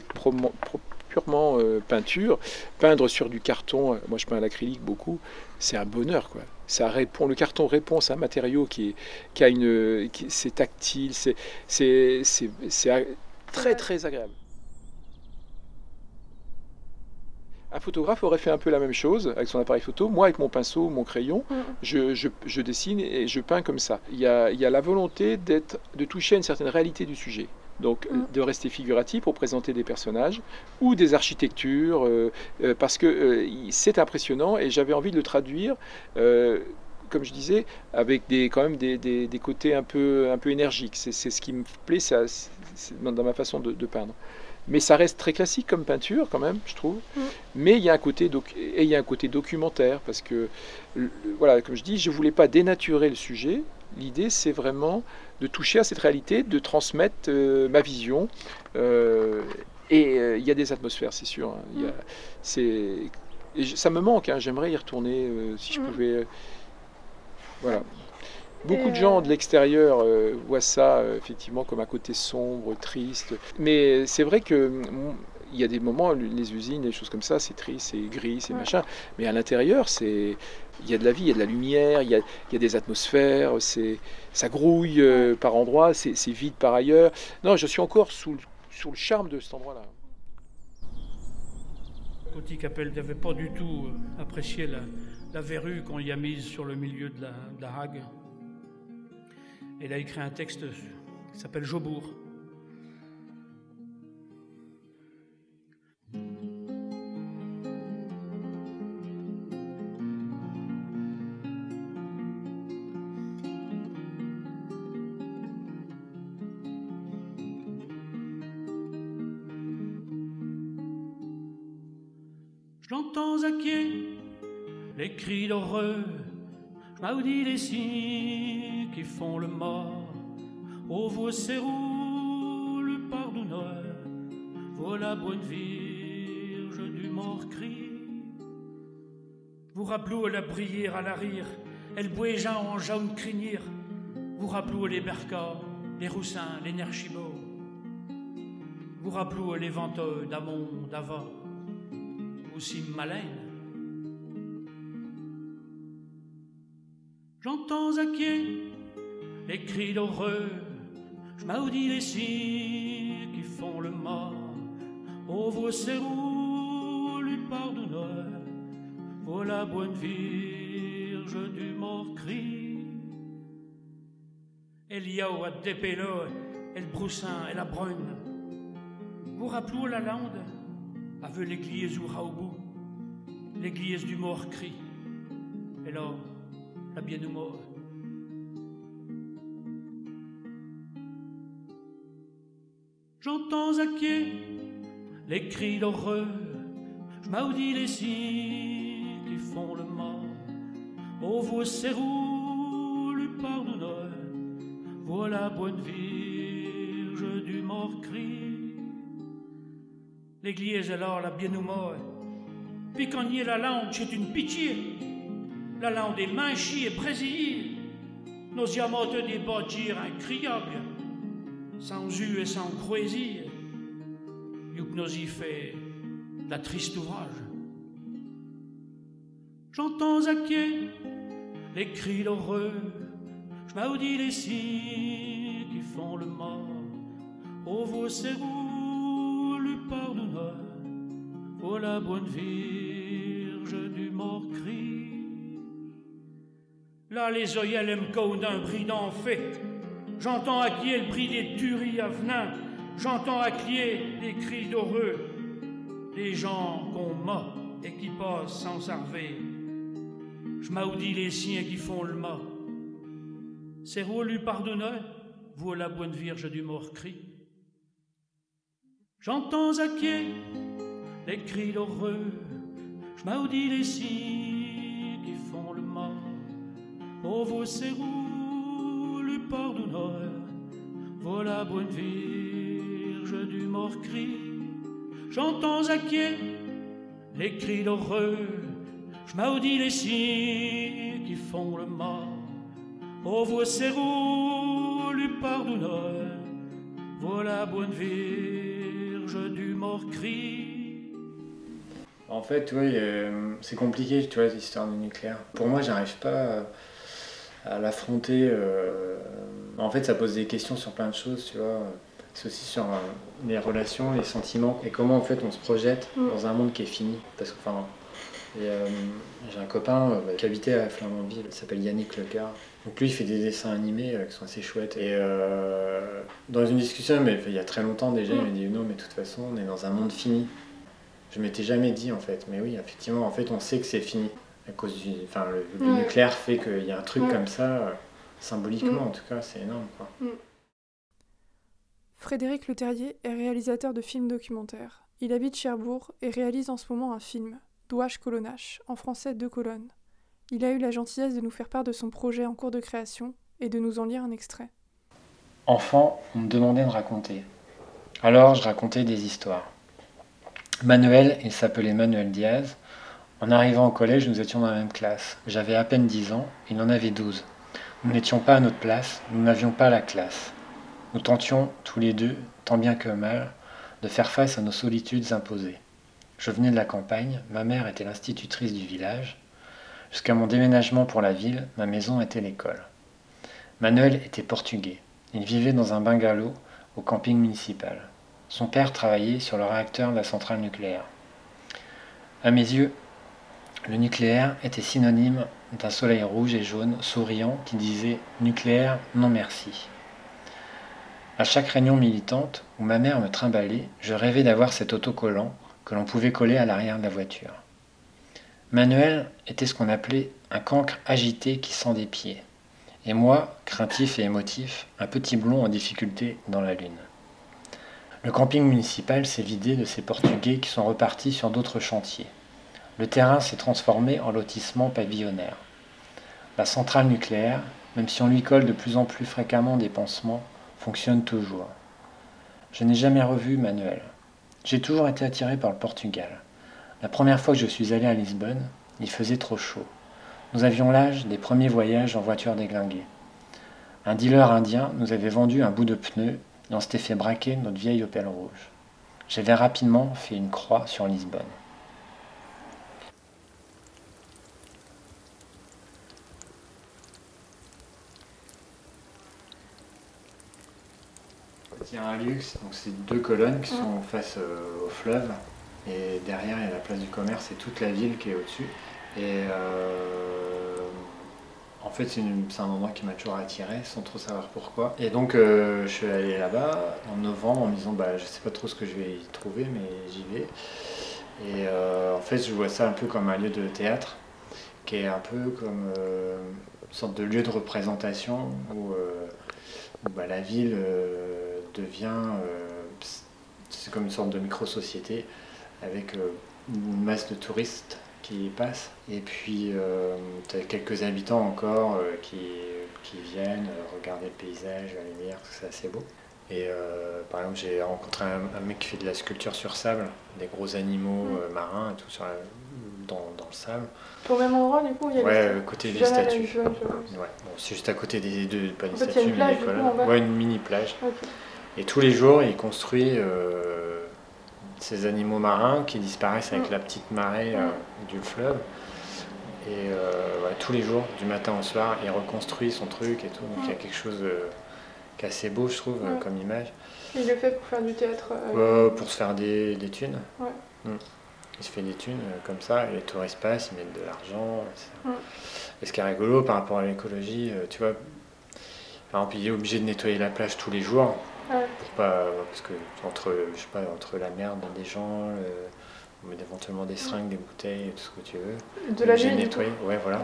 purement euh, peinture, peindre sur du carton, euh, moi je peins à l'acrylique beaucoup, c'est un bonheur. Quoi. Ça répond, le carton répond à un matériau qui, est, qui a une, c'est tactile, c'est, c'est très très agréable. Un photographe aurait fait un peu la même chose avec son appareil photo. Moi, avec mon pinceau, mon crayon, mm. je, dessine et je peins comme ça. Il y a, la volonté de toucher à une certaine réalité du sujet. Donc, mm. de rester figuratif pour présenter des personnages ou des architectures, euh, euh, parce que euh, c'est impressionnant et j'avais envie de le traduire comme je disais, avec des, quand même des, côtés un peu, un peu énergiques. C'est ce qui me plaît ça, dans ma façon de peindre. Mais ça reste très classique comme peinture quand même, je trouve. Mm. Mais il y a un côté et il y a un côté documentaire parce que voilà, comme je dis, je voulais pas dénaturer le sujet. L'idée, c'est vraiment de toucher à cette réalité, de transmettre euh, ma vision. Euh, et euh, il y a des atmosphères, c'est sûr. Hein. A, mm. ça me manque. Hein. J'aimerais y retourner si je mm. pouvais. Voilà. Beaucoup de gens de l'extérieur euh, voient ça euh, effectivement comme un côté sombre, triste. Mais c'est vrai que mm, il y a des moments, les usines, les choses comme ça, c'est triste, c'est gris, c'est machin. Mais à l'intérieur, c'est il y a de la vie, il y a de la lumière, il y a, il y a des atmosphères, c'est ça grouille euh, par endroits, c'est vide par ailleurs. Non, je suis encore sous, sous le charme de cet endroit-là. Coty Capel n'avait pas du tout euh, apprécié la, la verrue qu'on y a mise sur le milieu de la, de la Hague? Elle a écrit un texte qui s'appelle Jobourg. J'entends à qui les cris d'horreur, je maudis les signes qui font le mort. Ô vos le pardonneur, voilà bonne virge du mort cri. Vous rappelez la brière à la rire, elle bouéja en jaune crinière. Vous rappelez les bercas, les roussins, les nerchimots. Vous rappelez les venteux d'Amon, d'Ava, aussi malin. J'entends à les cris d'horreur, je maudis les signes qui font le. Ô vos serrous, lui pardonneur, voilà bonne virge du mort cri. Y a dépélo, elle broussin, elle a brune. Vous la lande, avec l'église ou raoubou, l'église du mort cri. Et là, la bien mort. J'entends à qui les cris d'horreur, je maudis les signes qui font le. Ô vos serrous, lui pardonneur, voilà bonne virge du mort cri. L'église alors la bien mort, puis quand y est la langue, c'est une pitié la langue des manchis et brésillés, nos yamotes des bâtir incriables, sans u et sans croisir, yuk nos y fait la triste ouvrage. J'entends à qui les cris d'horreur, je maudis les signes qui font le mal, ô vos serrous, le pardonneur, ô la bonne virge du mort. Là, les oeillelles me d'un bridant fait. J'entends à qui le bris des tueries à venin. J'entends à qui les cris d'horreur. Les gens qu'on m'a et qui passent sans sarver. Je maudis les siens qui font le mât. C'est lui pardonneur, vous la bonne vierge du mort cri. J'entends à qui les cris d'horreur. Je maudis les signes Ô vos serrous, le pardonneur, voilà bonne virge du mort cri. J'entends à les cris d'horreur, je maudis les signes qui font le mal. Ô vos serrous, le pardonneur, voilà bonne virge du mort cri. En fait, oui, euh, c'est compliqué, tu vois, l'histoire du nucléaire. Pour moi, j'arrive pas l'affronter. Euh, en fait, ça pose des questions sur plein de choses, tu vois. C'est aussi sur euh, les relations, les sentiments et comment en fait on se projette Mm. dans un monde qui est fini. Parce que enfin, euh, j'ai un copain euh, qui habitait à Flamanville, il s'appelle Yannick Lecar. Donc lui, il fait des dessins animés euh, qui sont assez chouettes. Et dans une discussion, mais il y a très longtemps déjà, il m'a dit non, mais de toute façon, on est dans un monde fini. Je m'étais jamais dit en fait, mais oui, effectivement, en fait, on sait que c'est fini à cause du, enfin, le, nucléaire fait qu'il y a un truc comme ça, euh, symboliquement Mm. en tout cas, c'est énorme. Quoi. Frédéric Leterrier est réalisateur de films documentaires. Il habite Cherbourg et réalise en ce moment un film, Douache Colonnache, en français deux colonnes. Il a eu la gentillesse de nous faire part de son projet en cours de création et de nous en lire un extrait. Enfant, on me demandait de raconter. Alors je racontais des histoires. Manuel, il s'appelait Manuel Diaz. En arrivant au collège, nous étions dans la même classe. J'avais à peine 10 ans, il en avait 12. Nous n'étions pas à notre place, nous n'avions pas la classe. Nous tentions, tous les deux, tant bien que mal, de faire face à nos solitudes imposées. Je venais de la campagne, ma mère était l'institutrice du village. Jusqu'à mon déménagement pour la ville, ma maison était l'école. Manuel était portugais. Il vivait dans un bungalow au camping municipal. Son père travaillait sur le réacteur de la centrale nucléaire. À mes yeux, le nucléaire était synonyme d'un soleil rouge et jaune souriant qui disait Nucléaire, non merci. À chaque réunion militante où ma mère me trimballait, je rêvais d'avoir cet autocollant que l'on pouvait coller à l'arrière de la voiture. Manuel était ce qu'on appelait un cancre agité qui sent des pieds. Et moi, craintif et émotif, un petit blond en difficulté dans la lune. Le camping municipal s'est vidé de ces Portugais qui sont repartis sur d'autres chantiers. Le terrain s'est transformé en lotissement pavillonnaire. La centrale nucléaire, même si on lui colle de plus en plus fréquemment des pansements, fonctionne toujours. Je n'ai jamais revu Manuel. J'ai toujours été attiré par le Portugal. La première fois que je suis allé à Lisbonne, il faisait trop chaud. Nous avions l'âge des premiers voyages en voiture déglinguée. Un dealer indien nous avait vendu un bout de pneu et on s'était fait braquer notre vieille Opel rouge. J'avais rapidement fait une croix sur Lisbonne. Y a un luxe, donc c'est deux colonnes qui sont face euh, au fleuve. Et derrière, il y a la place du commerce et toute la ville qui est au-dessus. Et euh, en fait, c'est une- c'est un endroit qui m'a toujours attiré sans trop savoir pourquoi. Et donc, euh, je suis allé là-bas en novembre en me disant bah, je sais pas trop ce que je vais y trouver, mais j'y vais. Et euh, en fait, je vois ça un peu comme un lieu de théâtre qui est un peu comme euh, une sorte de lieu de représentation où, euh, où, bah, la ville euh, devient. euh, c'est comme une sorte de micro-société avec euh, une masse de touristes qui y passent. Et puis, tu as quelques habitants encore euh, qui, qui viennent euh, regarder le paysage, la lumière, tout ça, c'est assez beau. Et euh, par exemple, j'ai rencontré un, un mec qui fait de la sculpture sur sable, des gros animaux Mm. euh, marins et tout sur la- dans, dans le sable. Au même endroit, du coup, il y a Ouais, les euh, côté des statues. Ouais, bon, c'est juste à côté des deux, pas des En fait, statues, une mais des coup, Ouais, une mini plage. Et tous les jours, il construit euh, ces animaux marins qui disparaissent avec Mm. la petite marée euh, du fleuve. Et euh, ouais, tous les jours, du matin au soir, il reconstruit son truc et tout. Donc il y a quelque chose qui est assez beau, je trouve, Ouais. comme image. Il le fait pour faire du théâtre. pour se faire des, des thunes. Ouais. Mm. Il se fait des thunes comme ça, et les touristes passent, ils mettent de l'argent. etc. Mm. Et ce qui est rigolo par rapport à l'écologie, tu vois, par exemple, il est obligé de nettoyer la plage tous les jours. Ouais. Pour pas, parce que entre, je sais pas, entre la merde des gens, on met éventuellement des seringues, des bouteilles, tout ce que tu veux. De la du nettoyer, ouais, voilà.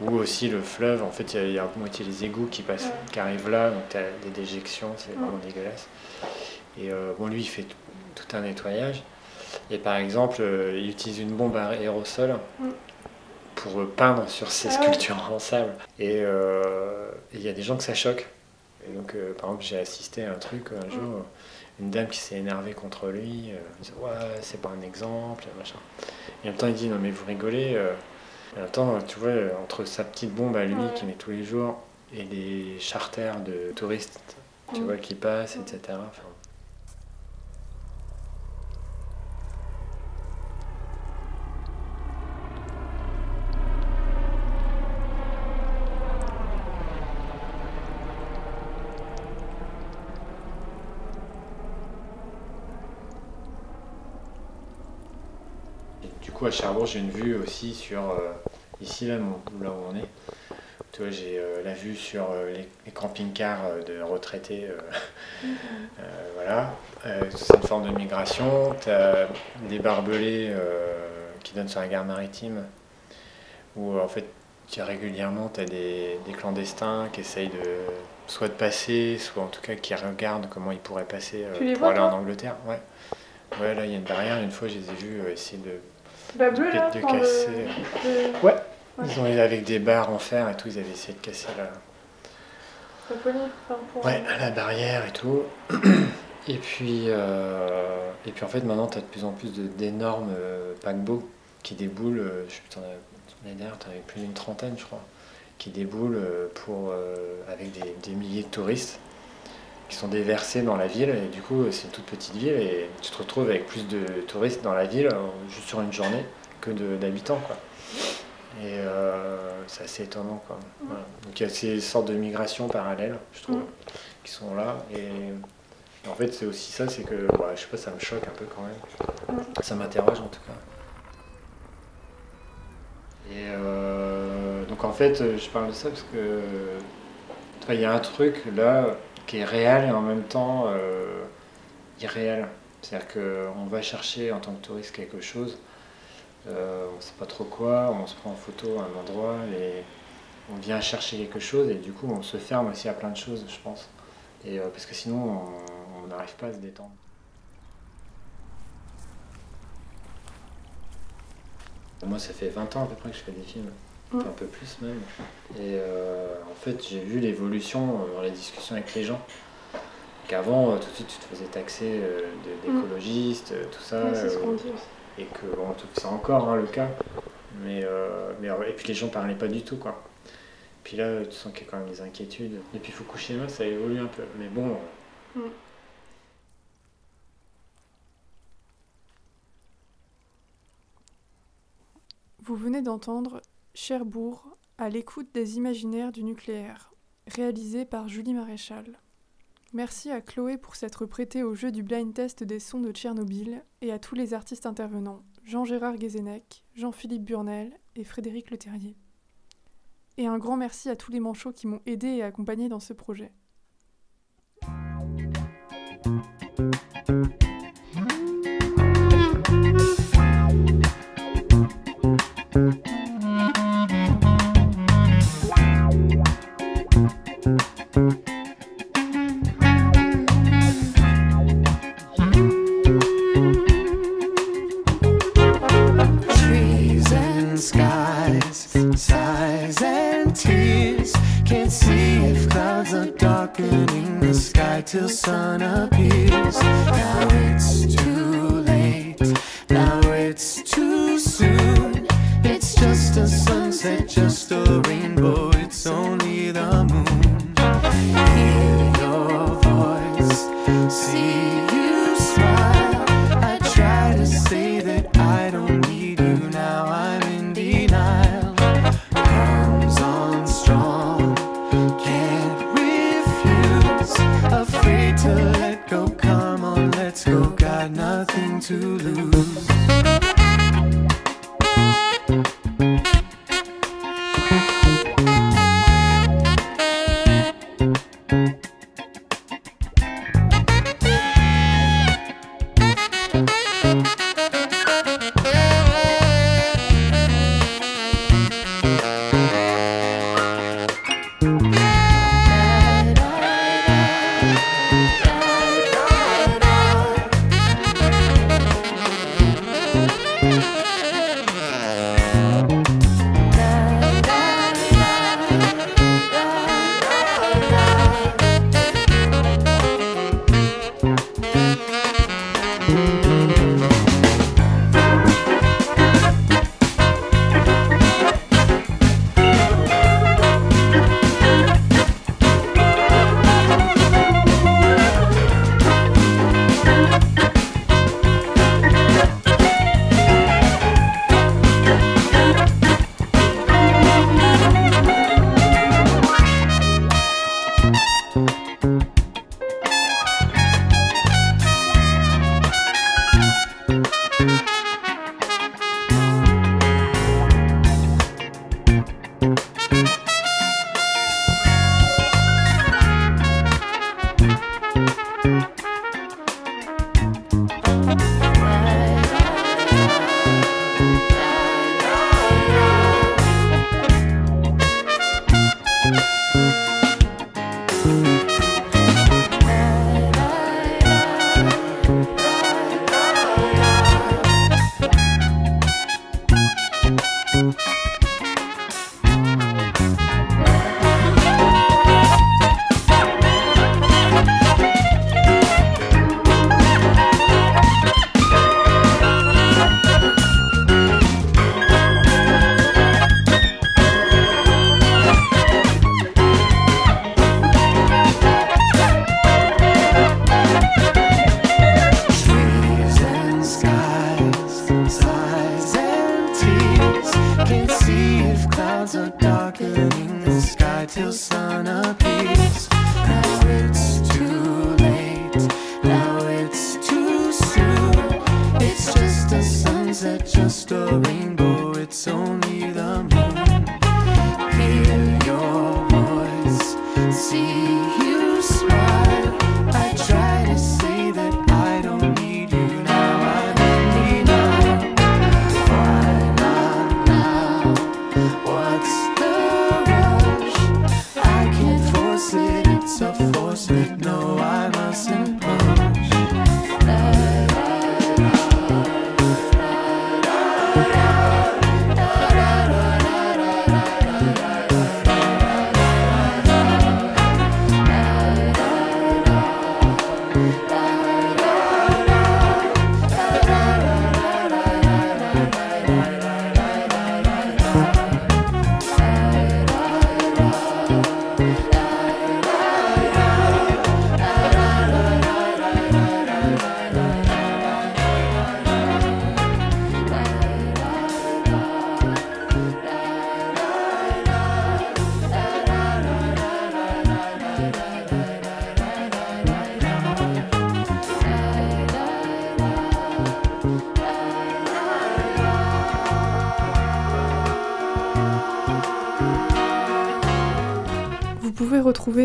Ou aussi le fleuve, en fait, il y a- il y, a à moitié les égouts qui passent, Ouais. qui arrivent là, donc tu as des déjections, c'est vraiment dégueulasse. Et euh, bon, lui, il fait tout, un nettoyage. Et par exemple, euh, il utilise une bombe à aérosol pour peindre sur ses Ah sculptures en sable. Et euh, et il y a des gens que ça choque. Et donc, euh, par exemple, j'ai assisté à un truc un jour, une dame qui s'est énervée contre lui, euh, ouais, c'est pas un exemple, machin. Et en même temps, il dit non, mais vous rigolez. euh. Et en même temps, tu vois, euh, entre sa petite bombe à lui Ouais. qu'il met tous les jours et les charters de touristes, tu Mm. vois, qui passent, etc. Enfin, à Cherbourg, j'ai une vue aussi sur euh, ici, là, où on est. Tu vois, j'ai euh, la vue sur euh, les, les camping-cars euh, de retraités. euh, voilà. C'est une forme de migration. Tu as des barbelés qui donnent sur la gare maritime où en fait, tu régulièrement tu as des, des clandestins qui essayent de soit de passer, soit en tout cas qui regardent comment ils pourraient passer pour vois, aller en Angleterre. Ouais. Ouais, là, il y a une barrière. Une fois, je les ai vus essayer de, La de, bleue, là, de le- casser. le- Ouais. Ouais. Ils ont avec des barres en fer et tout, ils avaient essayé de casser la, La police, enfin, pour- ouais, la barrière et tout. Et puis, euh, et puis en fait, maintenant, tu as de plus en plus de- d'énormes euh, paquebots qui déboulent. euh, je sais plus, t'en as- l'année dernière, tu avais plus d'une trentaine, je crois, qui déboulent euh, pour, euh, avec des, des milliers de touristes qui sont déversés dans la ville. Et du coup, c'est une toute petite ville et tu te retrouves avec plus de touristes dans la ville euh, juste sur une journée que d'habitants. quoi. Et euh, c'est assez étonnant. Quoi. Voilà. Donc il y a ces sortes de migrations parallèles, je trouve, qui sont là. Et en fait, c'est aussi ça, c'est que, bah, je sais pas, ça me choque un peu quand même. Ça m'interroge en tout cas. Et euh, donc en fait, je parle de ça parce que il y a un truc là qui est réel et en même temps euh, irréel. C'est-à-dire qu'on va chercher en tant que touriste quelque chose, euh, on ne sait pas trop quoi, on se prend en photo à un endroit et on vient chercher quelque chose et du coup on se ferme aussi à plein de choses, je pense. Et, euh, parce que sinon on- n'arrive pas à se détendre. Moi, ça fait 20 ans à peu près que je fais des films. Un peu plus même. Et euh, en fait, j'ai vu l'évolution euh, dans les discussions avec les gens. Qu'avant, euh, tout de suite, tu te faisais taxer de- d'écologiste, tout ça. C'est ce qu'on dit. Et que, bon, tout- c'est encore hein, le cas. Mais, euh, mais, et puis les gens parlaient pas du tout, quoi. Puis là, tu sens qu'il y a quand même des inquiétudes. Et puis Fukushima, ça évolue un peu. Mais bon, Mm. Vous venez d'entendre Cherbourg à l'écoute des imaginaires du nucléaire, réalisé par Julie Maréchal. Merci à Chloé pour s'être prêtée au jeu du blind test des sons de Tchernobyl et à tous les artistes intervenants, Jean-Gérard Guézenec, Jean-Philippe Burnel et Frédéric Leterrier. Et un grand merci à tous les manchots qui m'ont aidé et accompagné dans ce projet. it's only the moon. Hear your voice, see.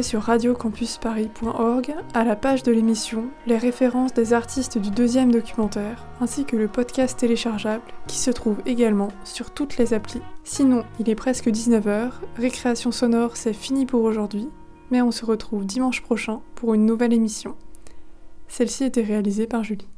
Sur radiocampusparis.org, à la page de l'émission, les références des artistes du deuxième documentaire, ainsi que le podcast téléchargeable qui se trouve également sur toutes les applis. Sinon, il est presque 19h, récréation sonore c'est fini pour aujourd'hui, mais on se retrouve dimanche prochain pour une nouvelle émission. Celle-ci était réalisée par Julie.